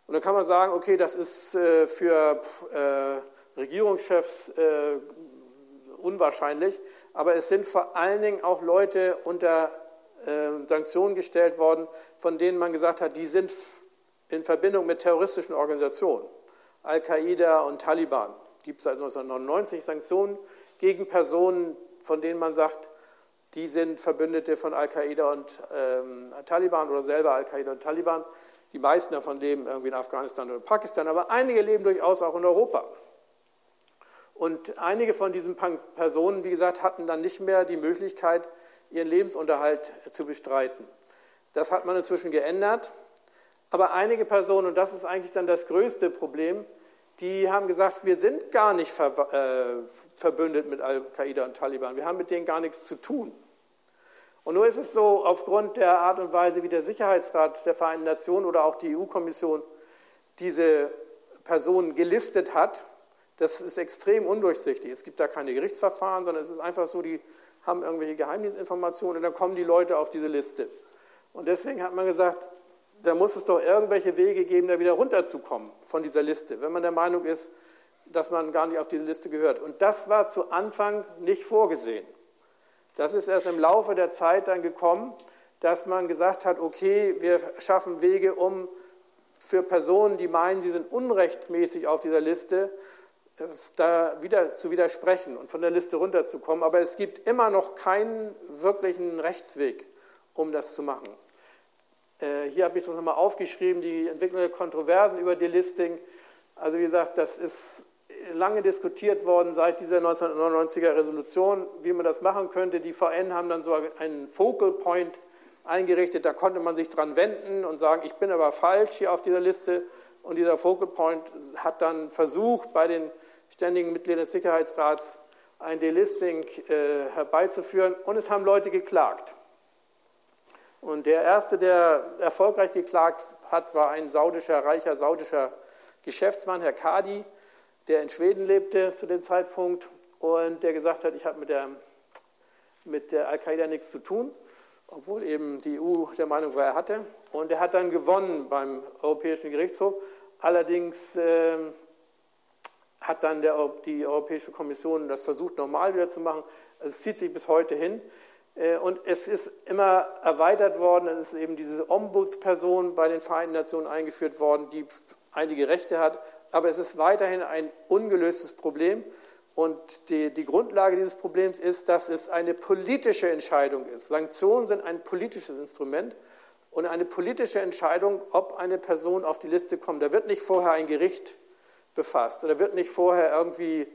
Und dann kann man sagen, okay, das ist äh, für äh, Regierungschefs äh, unwahrscheinlich, aber es sind vor allen Dingen auch Leute unter Sanktionen gestellt worden, von denen man gesagt hat, die sind in Verbindung mit terroristischen Organisationen. Al-Qaida und Taliban. Gibt es seit 1999 Sanktionen gegen Personen, von denen man sagt, die sind Verbündete von Al-Qaida und ähm, Taliban oder selber Al-Qaida und Taliban. Die meisten davon leben irgendwie in Afghanistan oder Pakistan, aber einige leben durchaus auch in Europa. Und einige von diesen Personen, wie gesagt, hatten dann nicht mehr die Möglichkeit, ihren Lebensunterhalt zu bestreiten. Das hat man inzwischen geändert. Aber einige Personen, und das ist eigentlich dann das größte Problem, die haben gesagt, wir sind gar nicht ver äh, verbündet mit Al-Qaida und Taliban. Wir haben mit denen gar nichts zu tun. Und nur ist es so, aufgrund der Art und Weise, wie der Sicherheitsrat der Vereinten Nationen oder auch die EU-Kommission diese Personen gelistet hat, das ist extrem undurchsichtig. Es gibt da keine Gerichtsverfahren, sondern es ist einfach so, die haben irgendwelche Geheimdienstinformationen und dann kommen die Leute auf diese Liste. Und deswegen hat man gesagt, da muss es doch irgendwelche Wege geben, da wieder runterzukommen von dieser Liste, wenn man der Meinung ist, dass man gar nicht auf diese Liste gehört. Und das war zu Anfang nicht vorgesehen. Das ist erst im Laufe der Zeit dann gekommen, dass man gesagt hat, okay, wir schaffen Wege, um für Personen, die meinen, sie sind unrechtmäßig auf dieser Liste, da wieder zu widersprechen und von der Liste runterzukommen. Aber es gibt immer noch keinen wirklichen Rechtsweg, um das zu machen. Äh, hier habe ich es nochmal aufgeschrieben, die Entwicklung der Kontroversen über Delisting. Also wie gesagt, das ist lange diskutiert worden seit dieser 1999er Resolution, wie man das machen könnte. Die VN haben dann so einen Focal Point eingerichtet, da konnte man sich dran wenden und sagen, ich bin aber falsch hier auf dieser Liste. Und dieser Focal Point hat dann versucht, bei den ständigen Mitgliedern des Sicherheitsrats ein Delisting äh, herbeizuführen. Und es haben Leute geklagt. Und der erste, der erfolgreich geklagt hat, war ein saudischer, reicher saudischer Geschäftsmann, Herr Kadi, der in Schweden lebte zu dem Zeitpunkt und der gesagt hat, ich habe mit der, mit der Al-Qaida nichts zu tun, obwohl eben die EU der Meinung war, er hatte. Und er hat dann gewonnen beim Europäischen Gerichtshof. Allerdings äh, hat dann der, die Europäische Kommission das versucht, normal wieder zu machen. Also es zieht sich bis heute hin. Äh, und es ist immer erweitert worden. Es ist eben diese Ombudsperson bei den Vereinten Nationen eingeführt worden, die einige Rechte hat. Aber es ist weiterhin ein ungelöstes Problem. Und die, die Grundlage dieses Problems ist, dass es eine politische Entscheidung ist. Sanktionen sind ein politisches Instrument und eine politische Entscheidung, ob eine Person auf die Liste kommt. Da wird nicht vorher ein Gericht befasst oder wird nicht vorher irgendwie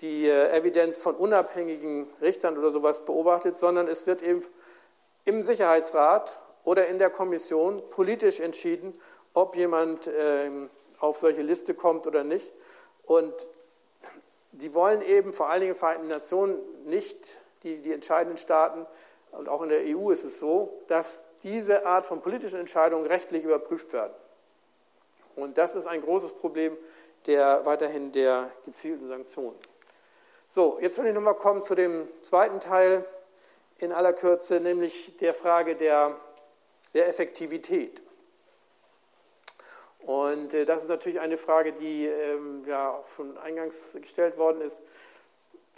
die äh, Evidenz von unabhängigen Richtern oder sowas beobachtet, sondern es wird eben im Sicherheitsrat oder in der Kommission politisch entschieden, ob jemand ähm, auf solche Liste kommt oder nicht. Und die wollen eben vor allen Dingen in Vereinten Nationen nicht, die, die entscheidenden Staaten, und auch in der EU ist es so, dass diese Art von politischen Entscheidungen rechtlich überprüft werden. Und das ist ein großes Problem der weiterhin der gezielten Sanktionen. So, jetzt will ich nochmal kommen zu dem zweiten Teil in aller Kürze, nämlich der Frage der, der Effektivität. Und äh, das ist natürlich eine Frage, die ähm, ja auch schon eingangs gestellt worden ist,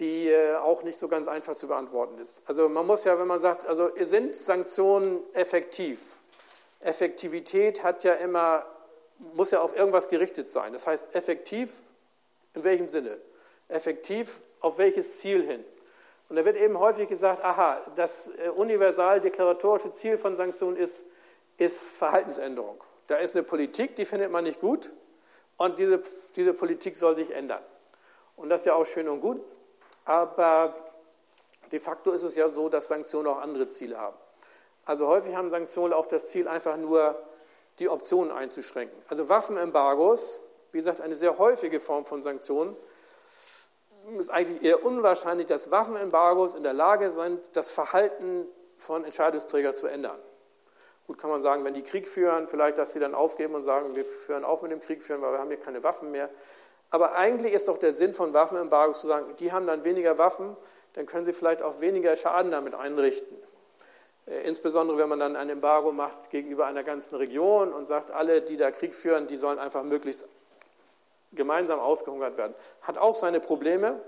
die äh, auch nicht so ganz einfach zu beantworten ist. Also man muss ja, wenn man sagt, also sind Sanktionen effektiv? Effektivität hat ja immer, muss ja auf irgendwas gerichtet sein. Das heißt, effektiv in welchem Sinne? Effektiv auf welches Ziel hin? Und da wird eben häufig gesagt, aha, das äh, universal deklaratorische Ziel von Sanktionen ist, ist Verhaltensänderung. Da ist eine Politik, die findet man nicht gut und diese, diese Politik soll sich ändern. Und das ist ja auch schön und gut, aber de facto ist es ja so, dass Sanktionen auch andere Ziele haben. Also häufig haben Sanktionen auch das Ziel, einfach nur die Optionen einzuschränken. Also Waffenembargos, wie gesagt, eine sehr häufige Form von Sanktionen, ist eigentlich eher unwahrscheinlich, dass Waffenembargos in der Lage sind, das Verhalten von Entscheidungsträgern zu ändern. Gut kann man sagen, wenn die Krieg führen, vielleicht, dass sie dann aufgeben und sagen, wir führen auf mit dem Krieg führen, weil wir haben hier keine Waffen mehr. Aber eigentlich ist doch der Sinn von Waffenembargos zu sagen, die haben dann weniger Waffen, dann können sie vielleicht auch weniger Schaden damit einrichten. Äh, insbesondere wenn man dann ein Embargo macht gegenüber einer ganzen Region und sagt, alle, die da Krieg führen, die sollen einfach möglichst gemeinsam ausgehungert werden. Hat auch seine Probleme,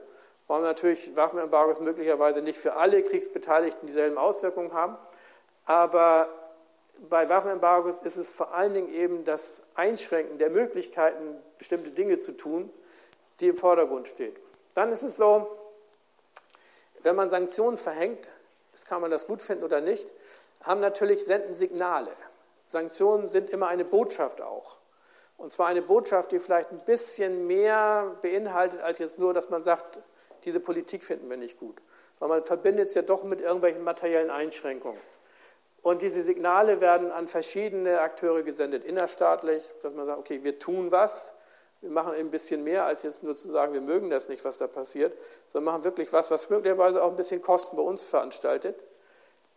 weil natürlich Waffenembargos möglicherweise nicht für alle Kriegsbeteiligten dieselben Auswirkungen haben. Aber bei Waffenembargos ist es vor allen Dingen eben das Einschränken der Möglichkeiten, bestimmte Dinge zu tun, die im Vordergrund steht. Dann ist es so, wenn man Sanktionen verhängt, das kann man das gut finden oder nicht, haben natürlich senden Signale. Sanktionen sind immer eine Botschaft auch. Und zwar eine Botschaft, die vielleicht ein bisschen mehr beinhaltet, als jetzt nur, dass man sagt, diese Politik finden wir nicht gut. Weil man verbindet es ja doch mit irgendwelchen materiellen Einschränkungen. Und diese Signale werden an verschiedene Akteure gesendet, innerstaatlich, dass man sagt, okay, wir tun was, wir machen ein bisschen mehr, als jetzt nur zu sagen, wir mögen das nicht, was da passiert, sondern machen wirklich was, was möglicherweise auch ein bisschen Kosten bei uns veranstaltet.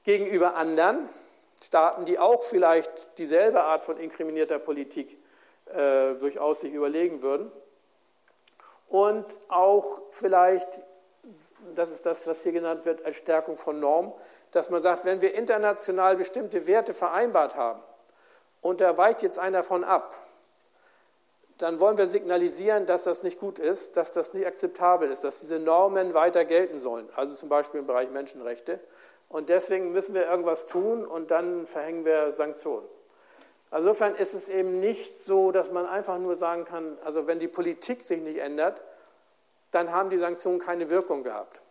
Gegenüber anderen Staaten, die auch vielleicht dieselbe Art von inkriminierter Politik äh, durchaus sich überlegen würden. Und auch vielleicht, das ist das, was hier genannt wird, als Stärkung von Normen, dass man sagt, wenn wir international bestimmte Werte vereinbart haben und da weicht jetzt einer von ab, dann wollen wir signalisieren, dass das nicht gut ist, dass das nicht akzeptabel ist, dass diese Normen weiter gelten sollen, also zum Beispiel im Bereich Menschenrechte. Und deswegen müssen wir irgendwas tun und dann verhängen wir Sanktionen. Insofern ist es eben nicht so, dass man einfach nur sagen kann, also wenn die Politik sich nicht ändert, dann haben die Sanktionen keine Wirkung gehabt.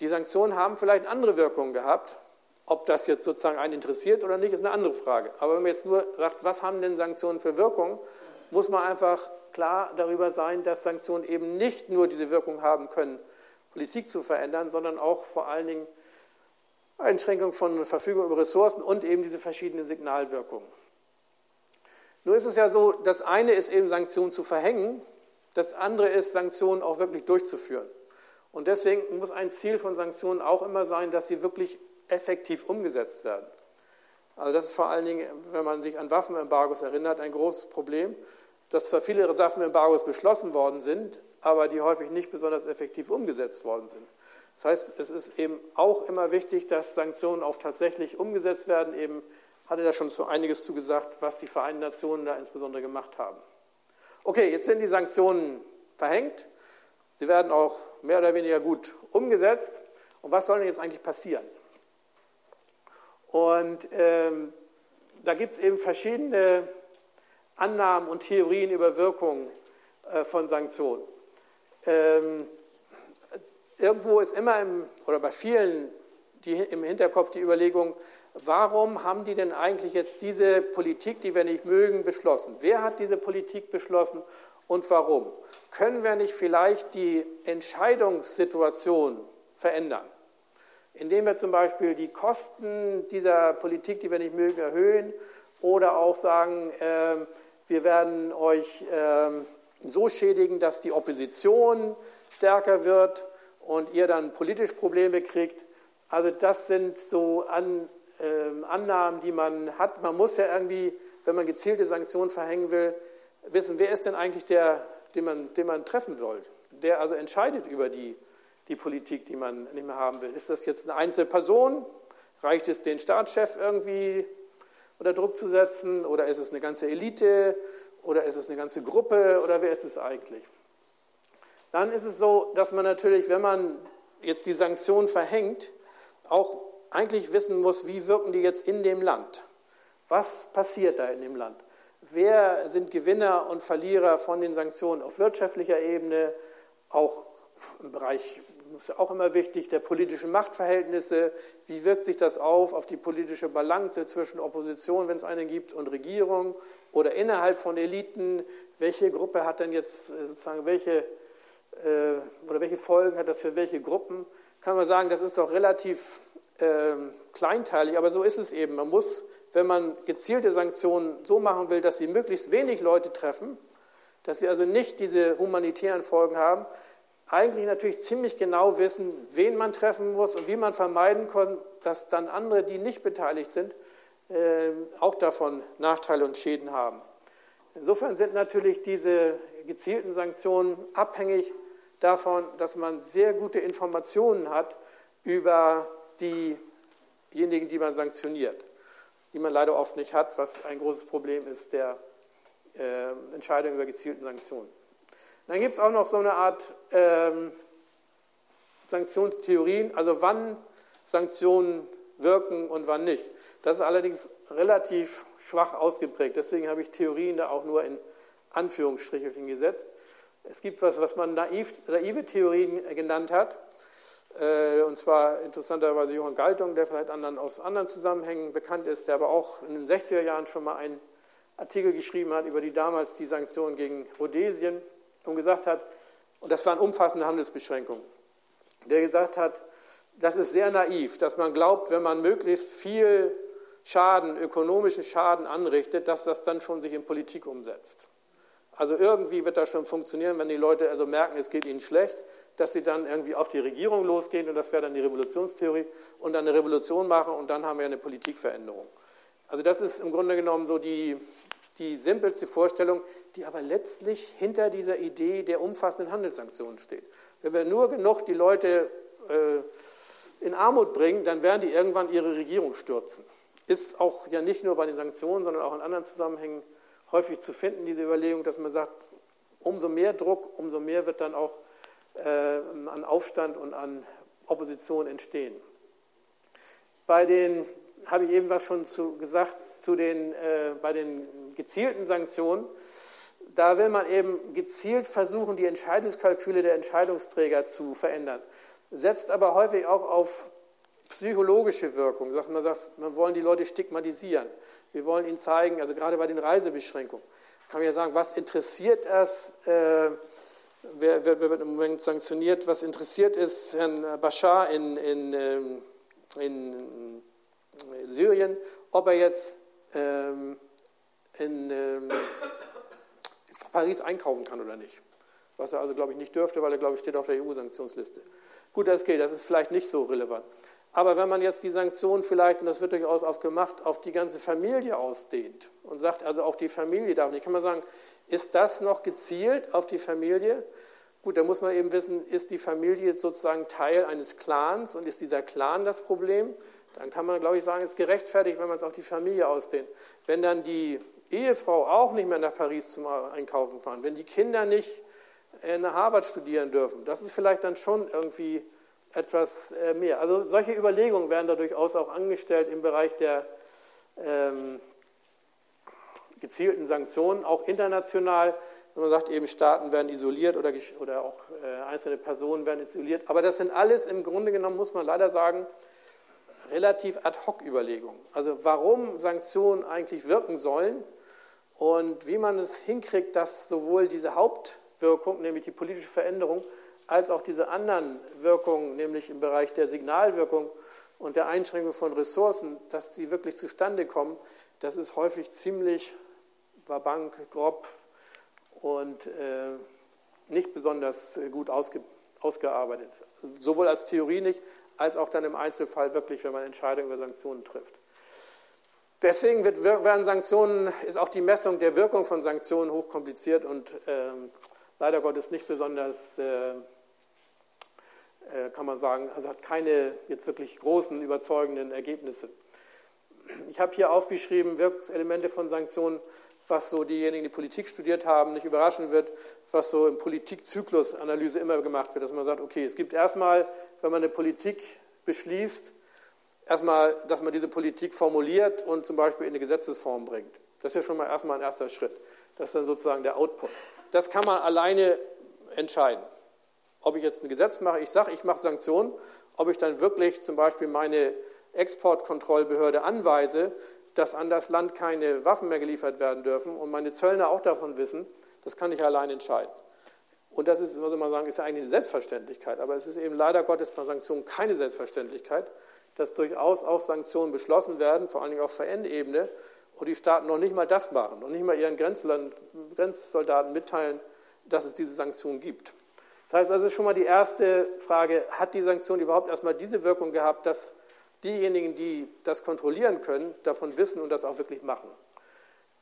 Die Sanktionen haben vielleicht andere Wirkungen gehabt. Ob das jetzt sozusagen einen interessiert oder nicht, ist eine andere Frage. Aber wenn man jetzt nur sagt, was haben denn Sanktionen für Wirkung, muss man einfach klar darüber sein, dass Sanktionen eben nicht nur diese Wirkung haben können, Politik zu verändern, sondern auch vor allen Dingen Einschränkung von Verfügung über Ressourcen und eben diese verschiedenen Signalwirkungen. Nur ist es ja so, das eine ist eben Sanktionen zu verhängen, das andere ist Sanktionen auch wirklich durchzuführen. Und deswegen muss ein Ziel von Sanktionen auch immer sein, dass sie wirklich effektiv umgesetzt werden. Also das ist vor allen Dingen, wenn man sich an Waffenembargos erinnert, ein großes Problem, dass zwar viele Waffenembargos beschlossen worden sind, aber die häufig nicht besonders effektiv umgesetzt worden sind. Das heißt, es ist eben auch immer wichtig, dass Sanktionen auch tatsächlich umgesetzt werden. Eben hatte da schon so einiges zu gesagt, was die Vereinten Nationen da insbesondere gemacht haben. Okay, jetzt sind die Sanktionen verhängt. Sie werden auch mehr oder weniger gut umgesetzt. Und was soll denn jetzt eigentlich passieren? Und ähm, da gibt es eben verschiedene Annahmen und Theorien über Wirkungen äh, von Sanktionen. Ähm, irgendwo ist immer im, oder bei vielen die, im Hinterkopf die Überlegung, warum haben die denn eigentlich jetzt diese Politik, die wir nicht mögen, beschlossen? Wer hat diese Politik beschlossen und warum? Können wir nicht vielleicht die Entscheidungssituation verändern? Indem wir zum Beispiel die Kosten dieser Politik, die wir nicht mögen, erhöhen oder auch sagen, äh, wir werden euch äh, so schädigen, dass die Opposition stärker wird und ihr dann politisch Probleme kriegt. Also das sind so An, äh, Annahmen, die man hat. Man muss ja irgendwie, wenn man gezielte Sanktionen verhängen will, wissen, wer ist denn eigentlich der, den man, den man treffen soll, der also entscheidet über die, die Politik, die man nicht mehr haben will. Ist das jetzt eine einzelne Person? Reicht es den Staatschef irgendwie unter Druck zu setzen? Oder ist es eine ganze Elite? Oder ist es eine ganze Gruppe? Oder wer ist es eigentlich? Dann ist es so, dass man natürlich, wenn man jetzt die Sanktionen verhängt, auch eigentlich wissen muss, wie wirken die jetzt in dem Land? Was passiert da in dem Land? Wer sind Gewinner und Verlierer von den Sanktionen auf wirtschaftlicher Ebene, auch im Bereich, das ist ja auch immer wichtig, der politischen Machtverhältnisse? Wie wirkt sich das auf, auf die politische Balance zwischen Opposition, wenn es eine gibt, und Regierung oder innerhalb von Eliten? Welche Gruppe hat denn jetzt äh, sozusagen welche äh, oder welche Folgen hat das für welche Gruppen? Kann man sagen, das ist doch relativ äh, kleinteilig, aber so ist es eben. Man muss, wenn man gezielte Sanktionen so machen will, dass sie möglichst wenig Leute treffen, dass sie also nicht diese humanitären Folgen haben, eigentlich natürlich ziemlich genau wissen, wen man treffen muss und wie man vermeiden kann, dass dann andere, die nicht beteiligt sind, äh, auch davon Nachteile und Schäden haben. Insofern sind natürlich diese gezielten Sanktionen abhängig davon, dass man sehr gute Informationen hat über diejenigen, die man sanktioniert, die man leider oft nicht hat, was ein großes Problem ist der äh, Entscheidung über gezielten Sanktionen. Dann gibt es auch noch so eine Art ähm, Sanktionstheorien, also wann Sanktionen wirken und wann nicht. Das ist allerdings relativ schwach ausgeprägt. Deswegen habe ich Theorien da auch nur in Anführungsstriche gesetzt. Es gibt was, was man naiv, naive Theorien genannt hat. Äh, und zwar interessanterweise Johann Galtung, der vielleicht anderen, aus anderen Zusammenhängen bekannt ist, der aber auch in den 60er Jahren schon mal einen Artikel geschrieben hat über die damals die Sanktionen gegen Rhodesien und gesagt hat, und das waren umfassende Handelsbeschränkungen, der gesagt hat, das ist sehr naiv, dass man glaubt, wenn man möglichst viel Schaden, ökonomischen Schaden anrichtet, dass das dann schon sich in Politik umsetzt. Also irgendwie wird das schon funktionieren, wenn die Leute also merken, es geht ihnen schlecht, dass sie dann irgendwie auf die Regierung losgehen und das wäre dann die Revolutionstheorie und dann eine Revolution machen und dann haben wir eine Politikveränderung. Also das ist im Grunde genommen so die, die simpelste Vorstellung, die aber letztlich hinter dieser Idee der umfassenden Handelssanktionen steht. Wenn wir nur genug die Leute äh, in Armut bringen, dann werden die irgendwann ihre Regierung stürzen. Ist auch ja nicht nur bei den Sanktionen, sondern auch in anderen Zusammenhängen häufig zu finden, diese Überlegung, dass man sagt, umso mehr Druck, umso mehr wird dann auch äh, an Aufstand und an Opposition entstehen. Bei den, habe ich eben was schon zu, gesagt, zu den, äh, bei den gezielten Sanktionen, da will man eben gezielt versuchen, die Entscheidungskalküle der Entscheidungsträger zu verändern, setzt aber häufig auch auf psychologische Wirkung. Man sagt, man wollen die Leute stigmatisieren. Wir wollen ihnen zeigen, also gerade bei den Reisebeschränkungen, kann man ja sagen, was interessiert es, äh, wer, wer, wird im Moment sanktioniert, was interessiert es Herrn Bashar in, in, ähm, in Syrien, ob er jetzt ähm, in ähm, Paris einkaufen kann oder nicht. Was er also, glaube ich, nicht dürfte, weil er, glaube ich, steht auf der EU-Sanktionsliste. Gut, das geht, das ist vielleicht nicht so relevant. Aber wenn man jetzt die Sanktionen vielleicht, und das wird durchaus oft gemacht, auf die ganze Familie ausdehnt und sagt, also auch die Familie darf nicht, kann man sagen, ist das noch gezielt auf die Familie? Gut, da muss man eben wissen, ist die Familie sozusagen Teil eines Clans und ist dieser Clan das Problem? Dann kann man, glaube ich, sagen, ist gerechtfertigt, wenn man es auf die Familie ausdehnt. Wenn dann die Ehefrau auch nicht mehr nach Paris zum Einkaufen fahren, wenn die Kinder nicht nach Harvard studieren dürfen, das ist vielleicht dann schon irgendwie etwas äh, mehr. Also solche Überlegungen werden da durchaus auch angestellt im Bereich der ähm, gezielten Sanktionen, auch international. Man sagt eben, Staaten werden isoliert oder, oder auch äh, einzelne Personen werden isoliert. Aber das sind alles im Grunde genommen, muss man leider sagen, relativ ad hoc Überlegungen. Also warum Sanktionen eigentlich wirken sollen und wie man es hinkriegt, dass sowohl diese Hauptwirkung, nämlich die politische Veränderung, als auch diese anderen Wirkungen, nämlich im Bereich der Signalwirkung und der Einschränkung von Ressourcen, dass die wirklich zustande kommen, das ist häufig ziemlich wabank, grob und äh, nicht besonders gut ausge, ausgearbeitet. Sowohl als Theorie nicht, als auch dann im Einzelfall wirklich, wenn man Entscheidungen über Sanktionen trifft. Deswegen wird, werden Sanktionen, ist auch die Messung der Wirkung von Sanktionen hochkompliziert und äh, leider Gottes nicht besonders äh, äh, kann man sagen, also hat keine jetzt wirklich großen, überzeugenden Ergebnisse. Ich habe hier aufgeschrieben, Wirkungselemente von Sanktionen, was so diejenigen, die Politik studiert haben, nicht überraschen wird, was so in Politikzyklusanalyse immer gemacht wird, dass man sagt, okay, es gibt erstmal, wenn man eine Politik beschließt, erstmal, dass man diese Politik formuliert und zum Beispiel in eine Gesetzesform bringt. Das ist ja schon mal erstmal ein erster Schritt. Das ist dann sozusagen der Output. Das kann man alleine entscheiden. Ob ich jetzt ein Gesetz mache, ich sage, ich mache Sanktionen, ob ich dann wirklich zum Beispiel meine Exportkontrollbehörde anweise, dass an das Land keine Waffen mehr geliefert werden dürfen und meine Zöllner auch davon wissen, das kann ich allein entscheiden. Und das ist, muss man sagen, ist ja eigentlich eine Selbstverständlichkeit. Aber es ist eben leider Gottes bei Sanktionen keine Selbstverständlichkeit, dass durchaus auch Sanktionen beschlossen werden, vor allen Dingen auf VN-Ebene, und die Staaten noch nicht mal das machen und nicht mal ihren Grenzland, Grenzsoldaten mitteilen, dass es diese Sanktionen gibt. Das heißt also schon mal die erste Frage, hat die Sanktion überhaupt erstmal diese Wirkung gehabt, dass diejenigen, die das kontrollieren können, davon wissen und das auch wirklich machen.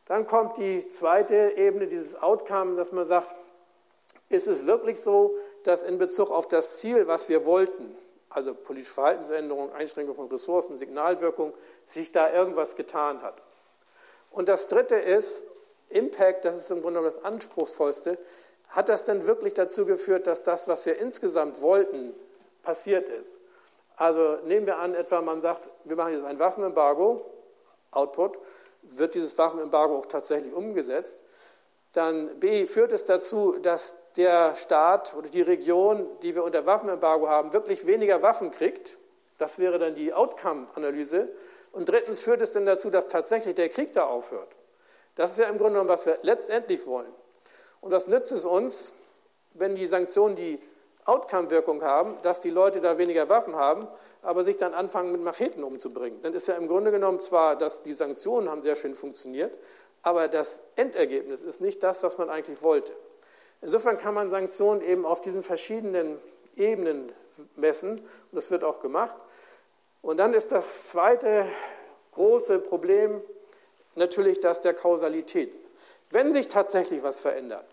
Dann kommt die zweite Ebene, dieses Outcome, dass man sagt, ist es wirklich so, dass in Bezug auf das Ziel, was wir wollten, also politische Verhaltensänderung, Einschränkung von Ressourcen, Signalwirkung, sich da irgendwas getan hat. Und das Dritte ist, Impact, das ist im Grunde genommen das Anspruchsvollste, hat das denn wirklich dazu geführt, dass das, was wir insgesamt wollten, passiert ist? Also nehmen wir an, etwa man sagt, wir machen jetzt ein Waffenembargo, Output, wird dieses Waffenembargo auch tatsächlich umgesetzt, dann B führt es dazu, dass der Staat oder die Region, die wir unter Waffenembargo haben, wirklich weniger Waffen kriegt. Das wäre dann die Outcome-Analyse. Und drittens führt es dann dazu, dass tatsächlich der Krieg da aufhört. Das ist ja im Grunde genommen, was wir letztendlich wollen. Und was nützt es uns, wenn die Sanktionen die Outcome-Wirkung haben, dass die Leute da weniger Waffen haben, aber sich dann anfangen, mit Macheten umzubringen. Dann ist ja im Grunde genommen zwar, dass die Sanktionen haben sehr schön funktioniert, aber das Endergebnis ist nicht das, was man eigentlich wollte. Insofern kann man Sanktionen eben auf diesen verschiedenen Ebenen messen und das wird auch gemacht. Und dann ist das zweite große Problem natürlich das der Kausalität. Wenn sich tatsächlich was verändert,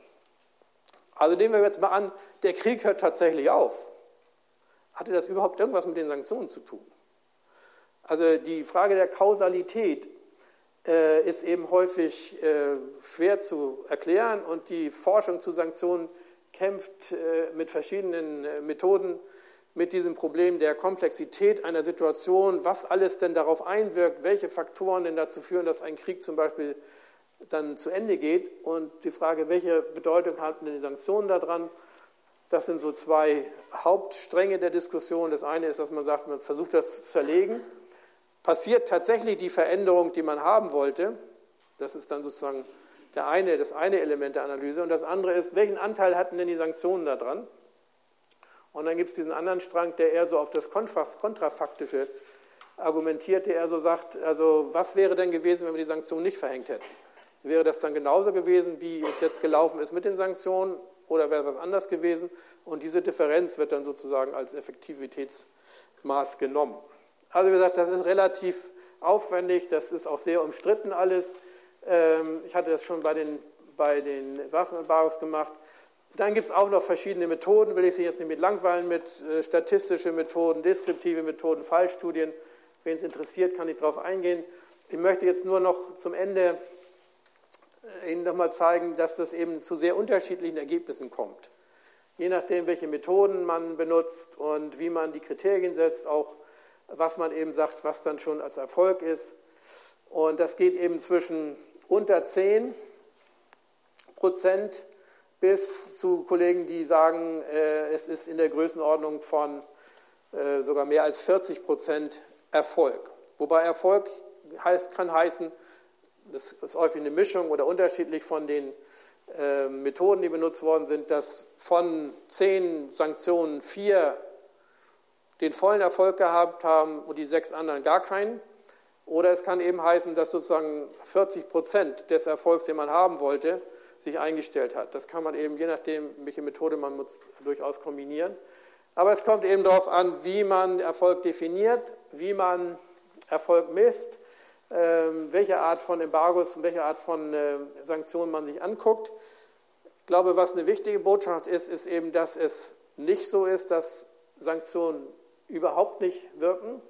also nehmen wir jetzt mal an, der Krieg hört tatsächlich auf. Hatte das überhaupt irgendwas mit den Sanktionen zu tun? Also die Frage der Kausalität äh, ist eben häufig äh, schwer zu erklären und die Forschung zu Sanktionen kämpft äh, mit verschiedenen äh, Methoden mit diesem Problem der Komplexität einer Situation, was alles denn darauf einwirkt, welche Faktoren denn dazu führen, dass ein Krieg zum Beispiel dann zu Ende geht und die Frage, welche Bedeutung haben denn die Sanktionen daran? Das sind so zwei Hauptstränge der Diskussion. Das eine ist, dass man sagt, man versucht das zu zerlegen. Passiert tatsächlich die Veränderung, die man haben wollte? Das ist dann sozusagen der eine, das eine Element der Analyse. Und das andere ist, welchen Anteil hatten denn die Sanktionen daran? Und dann gibt es diesen anderen Strang, der eher so auf das Kontrafaktische argumentiert, der eher so sagt, also was wäre denn gewesen, wenn wir die Sanktionen nicht verhängt hätten? Wäre das dann genauso gewesen, wie es jetzt gelaufen ist mit den Sanktionen oder wäre was anders gewesen? Und diese Differenz wird dann sozusagen als Effektivitätsmaß genommen. Also wie gesagt, das ist relativ aufwendig, das ist auch sehr umstritten alles. Ähm, ich hatte das schon bei den, bei den Waffenembargos gemacht. Dann gibt es auch noch verschiedene Methoden, will ich Sie jetzt nicht mit langweilen, mit äh, statistische Methoden, deskriptive Methoden, Fallstudien. Wen es interessiert, kann ich darauf eingehen. Ich möchte jetzt nur noch zum Ende Ihnen nochmal zeigen, dass das eben zu sehr unterschiedlichen Ergebnissen kommt. Je nachdem, welche Methoden man benutzt und wie man die Kriterien setzt, auch was man eben sagt, was dann schon als Erfolg ist. Und das geht eben zwischen unter 10 Prozent bis zu Kollegen, die sagen, äh, es ist in der Größenordnung von äh, sogar mehr als 40 Prozent Erfolg. Wobei Erfolg heißt, kann heißen, das ist häufig eine Mischung oder unterschiedlich von den äh, Methoden, die benutzt worden sind, dass von zehn Sanktionen vier den vollen Erfolg gehabt haben und die sechs anderen gar keinen. Oder es kann eben heißen, dass sozusagen 40 Prozent des Erfolgs, den man haben wollte, sich eingestellt hat. Das kann man eben, je nachdem, welche Methode man nutzt, durchaus kombinieren. Aber es kommt eben darauf an, wie man Erfolg definiert, wie man Erfolg misst welche Art von Embargos und welche Art von äh, Sanktionen man sich anguckt. Ich glaube, was eine wichtige Botschaft ist, ist eben, dass es nicht so ist, dass Sanktionen überhaupt nicht wirken.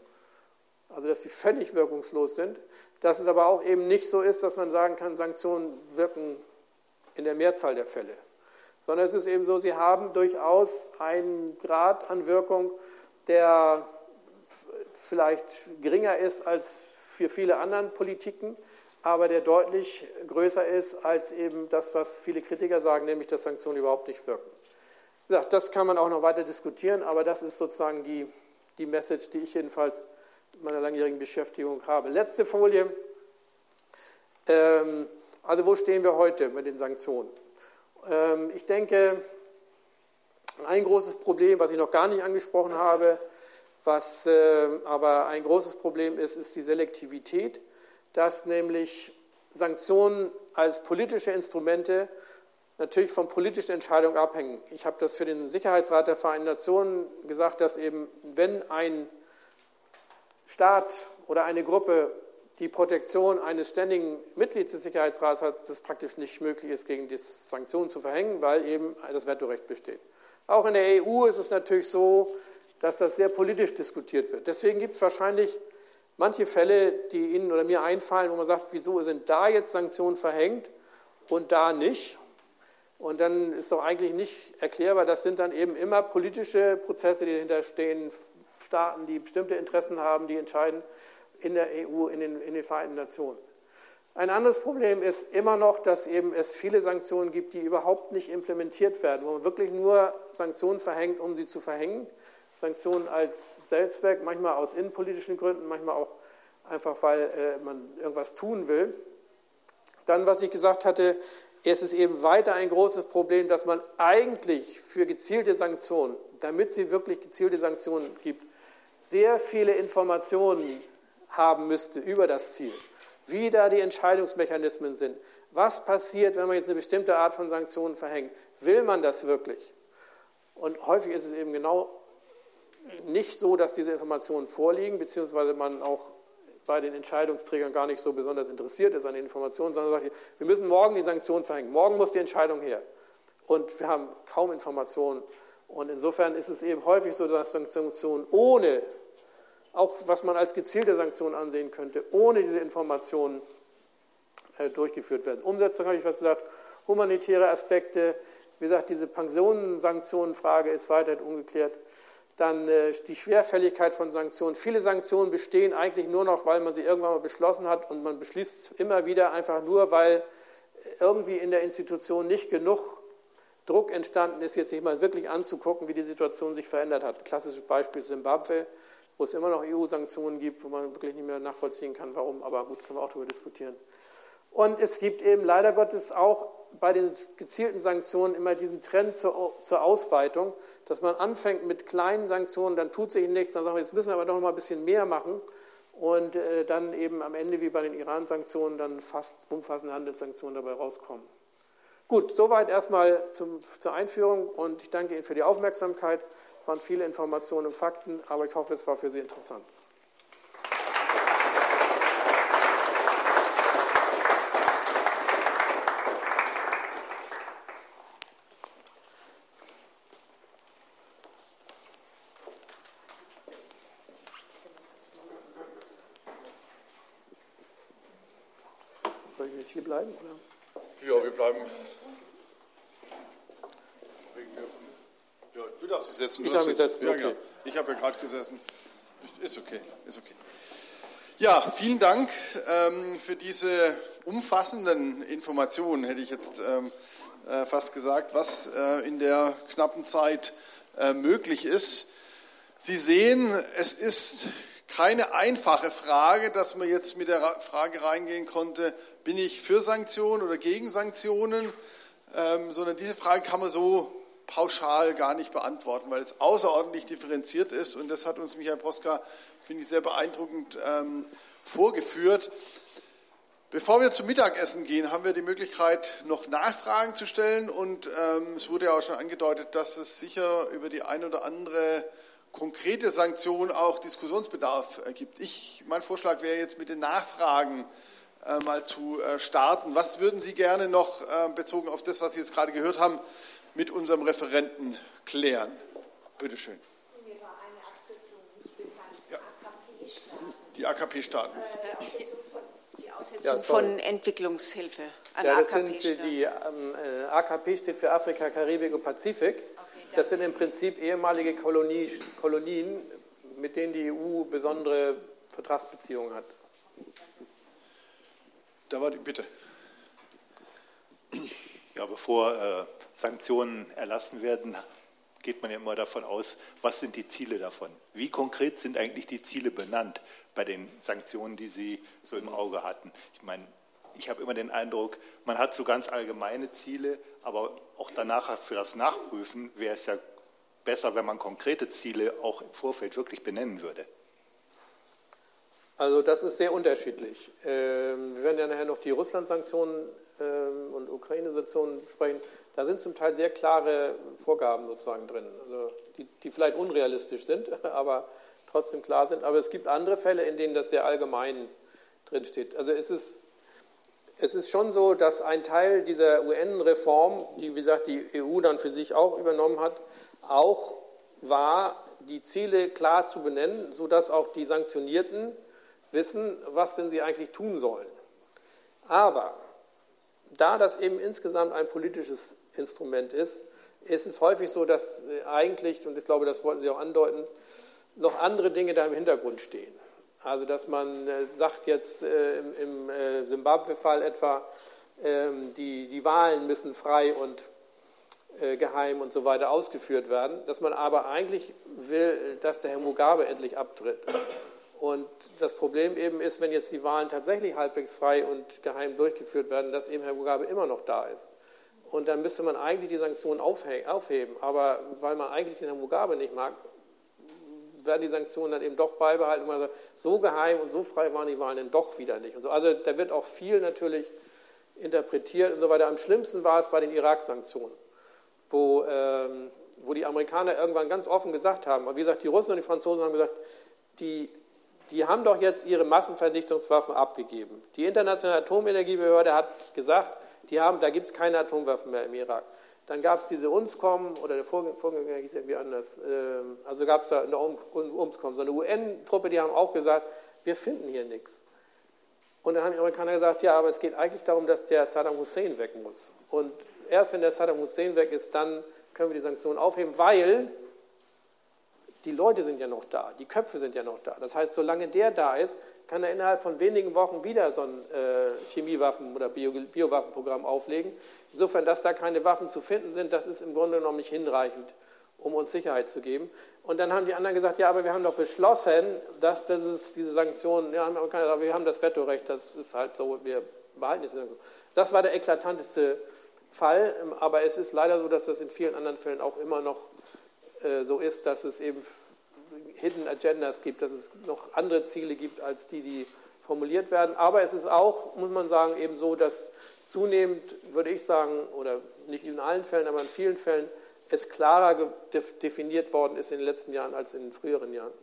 also dass sie völlig wirkungslos sind, dass es aber auch eben nicht so ist, dass man sagen kann, Sanktionen wirken in der Mehrzahl der Fälle, sondern es ist eben so, sie haben durchaus einen Grad an Wirkung, der vielleicht geringer ist als für viele anderen Politiken, aber der deutlich größer ist als eben das, was viele Kritiker sagen, nämlich dass Sanktionen überhaupt nicht wirken. Wie das kann man auch noch weiter diskutieren, aber das ist sozusagen die, die Message, die ich jedenfalls in meiner langjährigen Beschäftigung habe. Letzte Folie. Ähm, also wo stehen wir heute mit den Sanktionen? Ähm, ich denke, ein großes Problem, was ich noch gar nicht angesprochen habe, was äh, aber ein großes Problem ist, ist die Selektivität, dass nämlich Sanktionen als politische Instrumente natürlich von politischen Entscheidungen abhängen. Ich habe das für den Sicherheitsrat der Vereinten Nationen gesagt, dass eben, wenn ein Staat oder eine Gruppe die Protektion eines ständigen Mitglieds des Sicherheitsrats hat, das praktisch nicht möglich ist, gegen die Sanktionen zu verhängen, weil eben das Vetorecht besteht. Auch in der EU ist es natürlich so, dass das sehr politisch diskutiert wird. Deswegen gibt es wahrscheinlich manche Fälle, die Ihnen oder mir einfallen, wo man sagt, wieso sind da jetzt Sanktionen verhängt und da nicht? Und dann ist doch eigentlich nicht erklärbar, das sind dann eben immer politische Prozesse, die dahinter stehen, Staaten, die bestimmte Interessen haben, die entscheiden in der EU, in den, in den Vereinten Nationen. Ein anderes Problem ist immer noch, dass eben es viele Sanktionen gibt, die überhaupt nicht implementiert werden, wo man wirklich nur Sanktionen verhängt, um sie zu verhängen. Sanktionen als Selbstzweck, manchmal aus innenpolitischen Gründen, manchmal auch einfach, weil äh, man irgendwas tun will. Dann, was ich gesagt hatte, es ist eben weiter ein großes Problem, dass man eigentlich für gezielte Sanktionen, damit sie wirklich gezielte Sanktionen gibt, sehr viele Informationen haben müsste über das Ziel, wie da die Entscheidungsmechanismen sind, was passiert, wenn man jetzt eine bestimmte Art von Sanktionen verhängt, will man das wirklich? Und häufig ist es eben genau nicht so, dass diese Informationen vorliegen, beziehungsweise man auch bei den Entscheidungsträgern gar nicht so besonders interessiert ist an den Informationen, sondern sagt, wir müssen morgen die Sanktionen verhängen, morgen muss die Entscheidung her. Und wir haben kaum Informationen. Und insofern ist es eben häufig so, dass Sanktionen ohne, auch was man als gezielte Sanktionen ansehen könnte, ohne diese Informationen äh, durchgeführt werden. Umsetzung habe ich was gesagt, humanitäre Aspekte, wie gesagt, diese Pensionensanktionenfrage ist weiterhin ungeklärt. Dann äh, die Schwerfälligkeit von Sanktionen. Viele Sanktionen bestehen eigentlich nur noch, weil man sie irgendwann mal beschlossen hat und man beschließt immer wieder einfach nur, weil irgendwie in der Institution nicht genug Druck entstanden ist, jetzt sich mal wirklich anzugucken, wie die Situation sich verändert hat. Klassisches Beispiel Simbabwe, wo es immer noch EU-Sanktionen gibt, wo man wirklich nicht mehr nachvollziehen kann, warum, aber gut, können wir auch darüber diskutieren. Und es gibt eben leider Gottes auch bei den gezielten Sanktionen immer diesen Trend zur, zur Ausweitung, dass man anfängt mit kleinen Sanktionen, dann tut sich nichts, dann sagen wir, jetzt müssen wir aber doch noch mal ein bisschen mehr machen und äh, dann eben am Ende wie bei den Iran-Sanktionen dann fast umfassende Handelssanktionen dabei rauskommen. Gut, soweit erstmal zum, zur Einführung und ich danke Ihnen für die Aufmerksamkeit. Es waren viele Informationen und Fakten, aber ich hoffe, es war für Sie interessant. Setzen. Ich habe gesetzt, ja, genau. Ich habe ja gerade gesessen. Ist okay, ist okay. Ja, vielen Dank ähm, für diese umfassenden Informationen, hätte ich jetzt ähm, äh, fast gesagt, was äh, in der knappen Zeit äh, möglich ist. Sie sehen, es ist keine einfache Frage, dass man jetzt mit der Frage reingehen konnte, bin ich für Sanktionen oder gegen Sanktionen, ähm, sondern diese Frage kann man so pauschal gar nicht beantworten, weil es außerordentlich differenziert ist. Und das hat uns Michael Broska, finde ich, sehr beeindruckend ähm, vorgeführt. Bevor wir zum Mittagessen gehen, haben wir die Möglichkeit, noch Nachfragen zu stellen. Und ähm, es wurde ja auch schon angedeutet, dass es sicher über die ein oder andere konkrete Sanktion auch Diskussionsbedarf gibt. Ich, mein Vorschlag wäre jetzt mit den Nachfragen äh, mal zu äh, starten. Was würden Sie gerne noch äh, bezogen auf das, was Sie jetzt gerade gehört haben, mit unserem Referenten klären. Bitte schön. Mir war eine Abkürzung nicht bekannt. Ja. Die AKP-Staaten? Die Aussetzung ja, von Entwicklungshilfe an ja, das AKP sind die ähm, äh, AKP steht für Afrika, Karibik und Pazifik. Das sind im Prinzip ehemalige Kolonie, Kolonien, mit denen die EU besondere Vertragsbeziehungen hat. Da war die Bitte. Ja, bevor äh, Sanktionen erlassen werden, geht man ja immer davon aus, was sind die Ziele davon? Wie konkret sind eigentlich die Ziele benannt bei den Sanktionen, die Sie so im Auge hatten? Ich meine, ich habe immer den Eindruck, man hat so ganz allgemeine Ziele, aber auch danach für das Nachprüfen wäre es ja besser, wenn man konkrete Ziele auch im Vorfeld wirklich benennen würde. Also das ist sehr unterschiedlich. Ähm, wir werden ja nachher noch die Russland-Sanktionen ähm, und Ukraine-Sanktionen sprechen. Da sind zum Teil sehr klare Vorgaben sozusagen drin, also die, die vielleicht unrealistisch sind, aber trotzdem klar sind. Aber es gibt andere Fälle, in denen das sehr allgemein drinsteht. Also es ist, es ist schon so, dass ein Teil dieser UN-Reform, die wie gesagt die EU dann für sich auch übernommen hat, auch war, die Ziele klar zu benennen, sodass auch die Sanktionierten wissen, was denn sie eigentlich tun sollen. Aber da das eben insgesamt ein politisches Instrument ist, ist es häufig so, dass äh, eigentlich, und ich glaube, das wollten Sie auch andeuten, noch andere Dinge da im Hintergrund stehen. Also dass man äh, sagt jetzt äh, im Simbabwe-Fall etwa, ähm, die, die Wahlen müssen frei und geheim und so weiter ausgeführt werden, dass man aber eigentlich will, dass der Herr Mugabe endlich abtritt. Und das Problem eben ist, wenn jetzt die Wahlen tatsächlich halbwegs frei und geheim durchgeführt werden, dass eben Herr Mugabe immer noch da ist. Und dann müsste man eigentlich die Sanktionen aufheben. Aber weil man eigentlich den Herrn Mugabe nicht mag, werden die Sanktionen dann eben doch beibehalten. Sagt, so geheim und so frei waren die Wahlen dann doch wieder nicht. So. Also da wird auch viel natürlich interpretiert und so weiter. Am schlimmsten war es bei den Irak-Sanktionen, wo, ähm, wo die Amerikaner irgendwann ganz offen gesagt haben, wie gesagt, die Russen und die Franzosen haben gesagt, die die haben doch jetzt ihre Massenvernichtungswaffen abgegeben. Die Internationale Atomenergiebehörde hat gesagt, die haben, da gibt es keine Atomwaffen mehr im Irak. Dann gab es diese UNSCOM oder der Vorgänger hieß irgendwie anders. Ähm, also gab es da eine UNSCOM, so eine UN-Truppe, die haben auch gesagt, wir finden hier nichts. Und dann haben die Amerikaner gesagt, ja, aber es geht eigentlich darum, dass der Saddam Hussein weg muss. Und erst wenn der Saddam Hussein weg ist, dann können wir die Sanktionen aufheben, weil die Leute sind ja noch da, die Köpfe sind ja noch da. Das heißt, solange der da ist, kann er innerhalb von wenigen Wochen wieder so ein äh, Chemiewaffen- oder Bio Biowaffenprogramm auflegen. Insofern, dass da keine Waffen zu finden sind, das ist im Grunde genommen nicht hinreichend, um uns Sicherheit zu geben. Und dann haben die anderen gesagt, ja, aber wir haben doch beschlossen, dass das ist, diese Sanktionen, ja, wir haben das Vetorecht, das ist halt so, wir behalten diese Sanktionen. Das war der eklatanteste Fall, aber es ist leider so, dass das in vielen anderen Fällen auch immer noch äh, so ist, dass es eben Hidden Agendas gibt, dass es noch andere Ziele gibt als die, die formuliert werden. Aber es ist auch, muss man sagen, eben so, dass zunehmend, würde ich sagen, oder nicht in allen Fällen, aber in vielen Fällen, es klarer definiert worden ist in den letzten Jahren als in den früheren Jahren.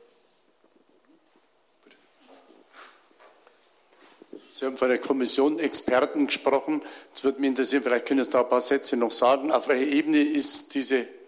Sie haben von der Kommission Experten gesprochen. Es würde mich interessieren, vielleicht können Sie da ein paar Sätze noch sagen. Auf welcher Ebene ist diese Kommission?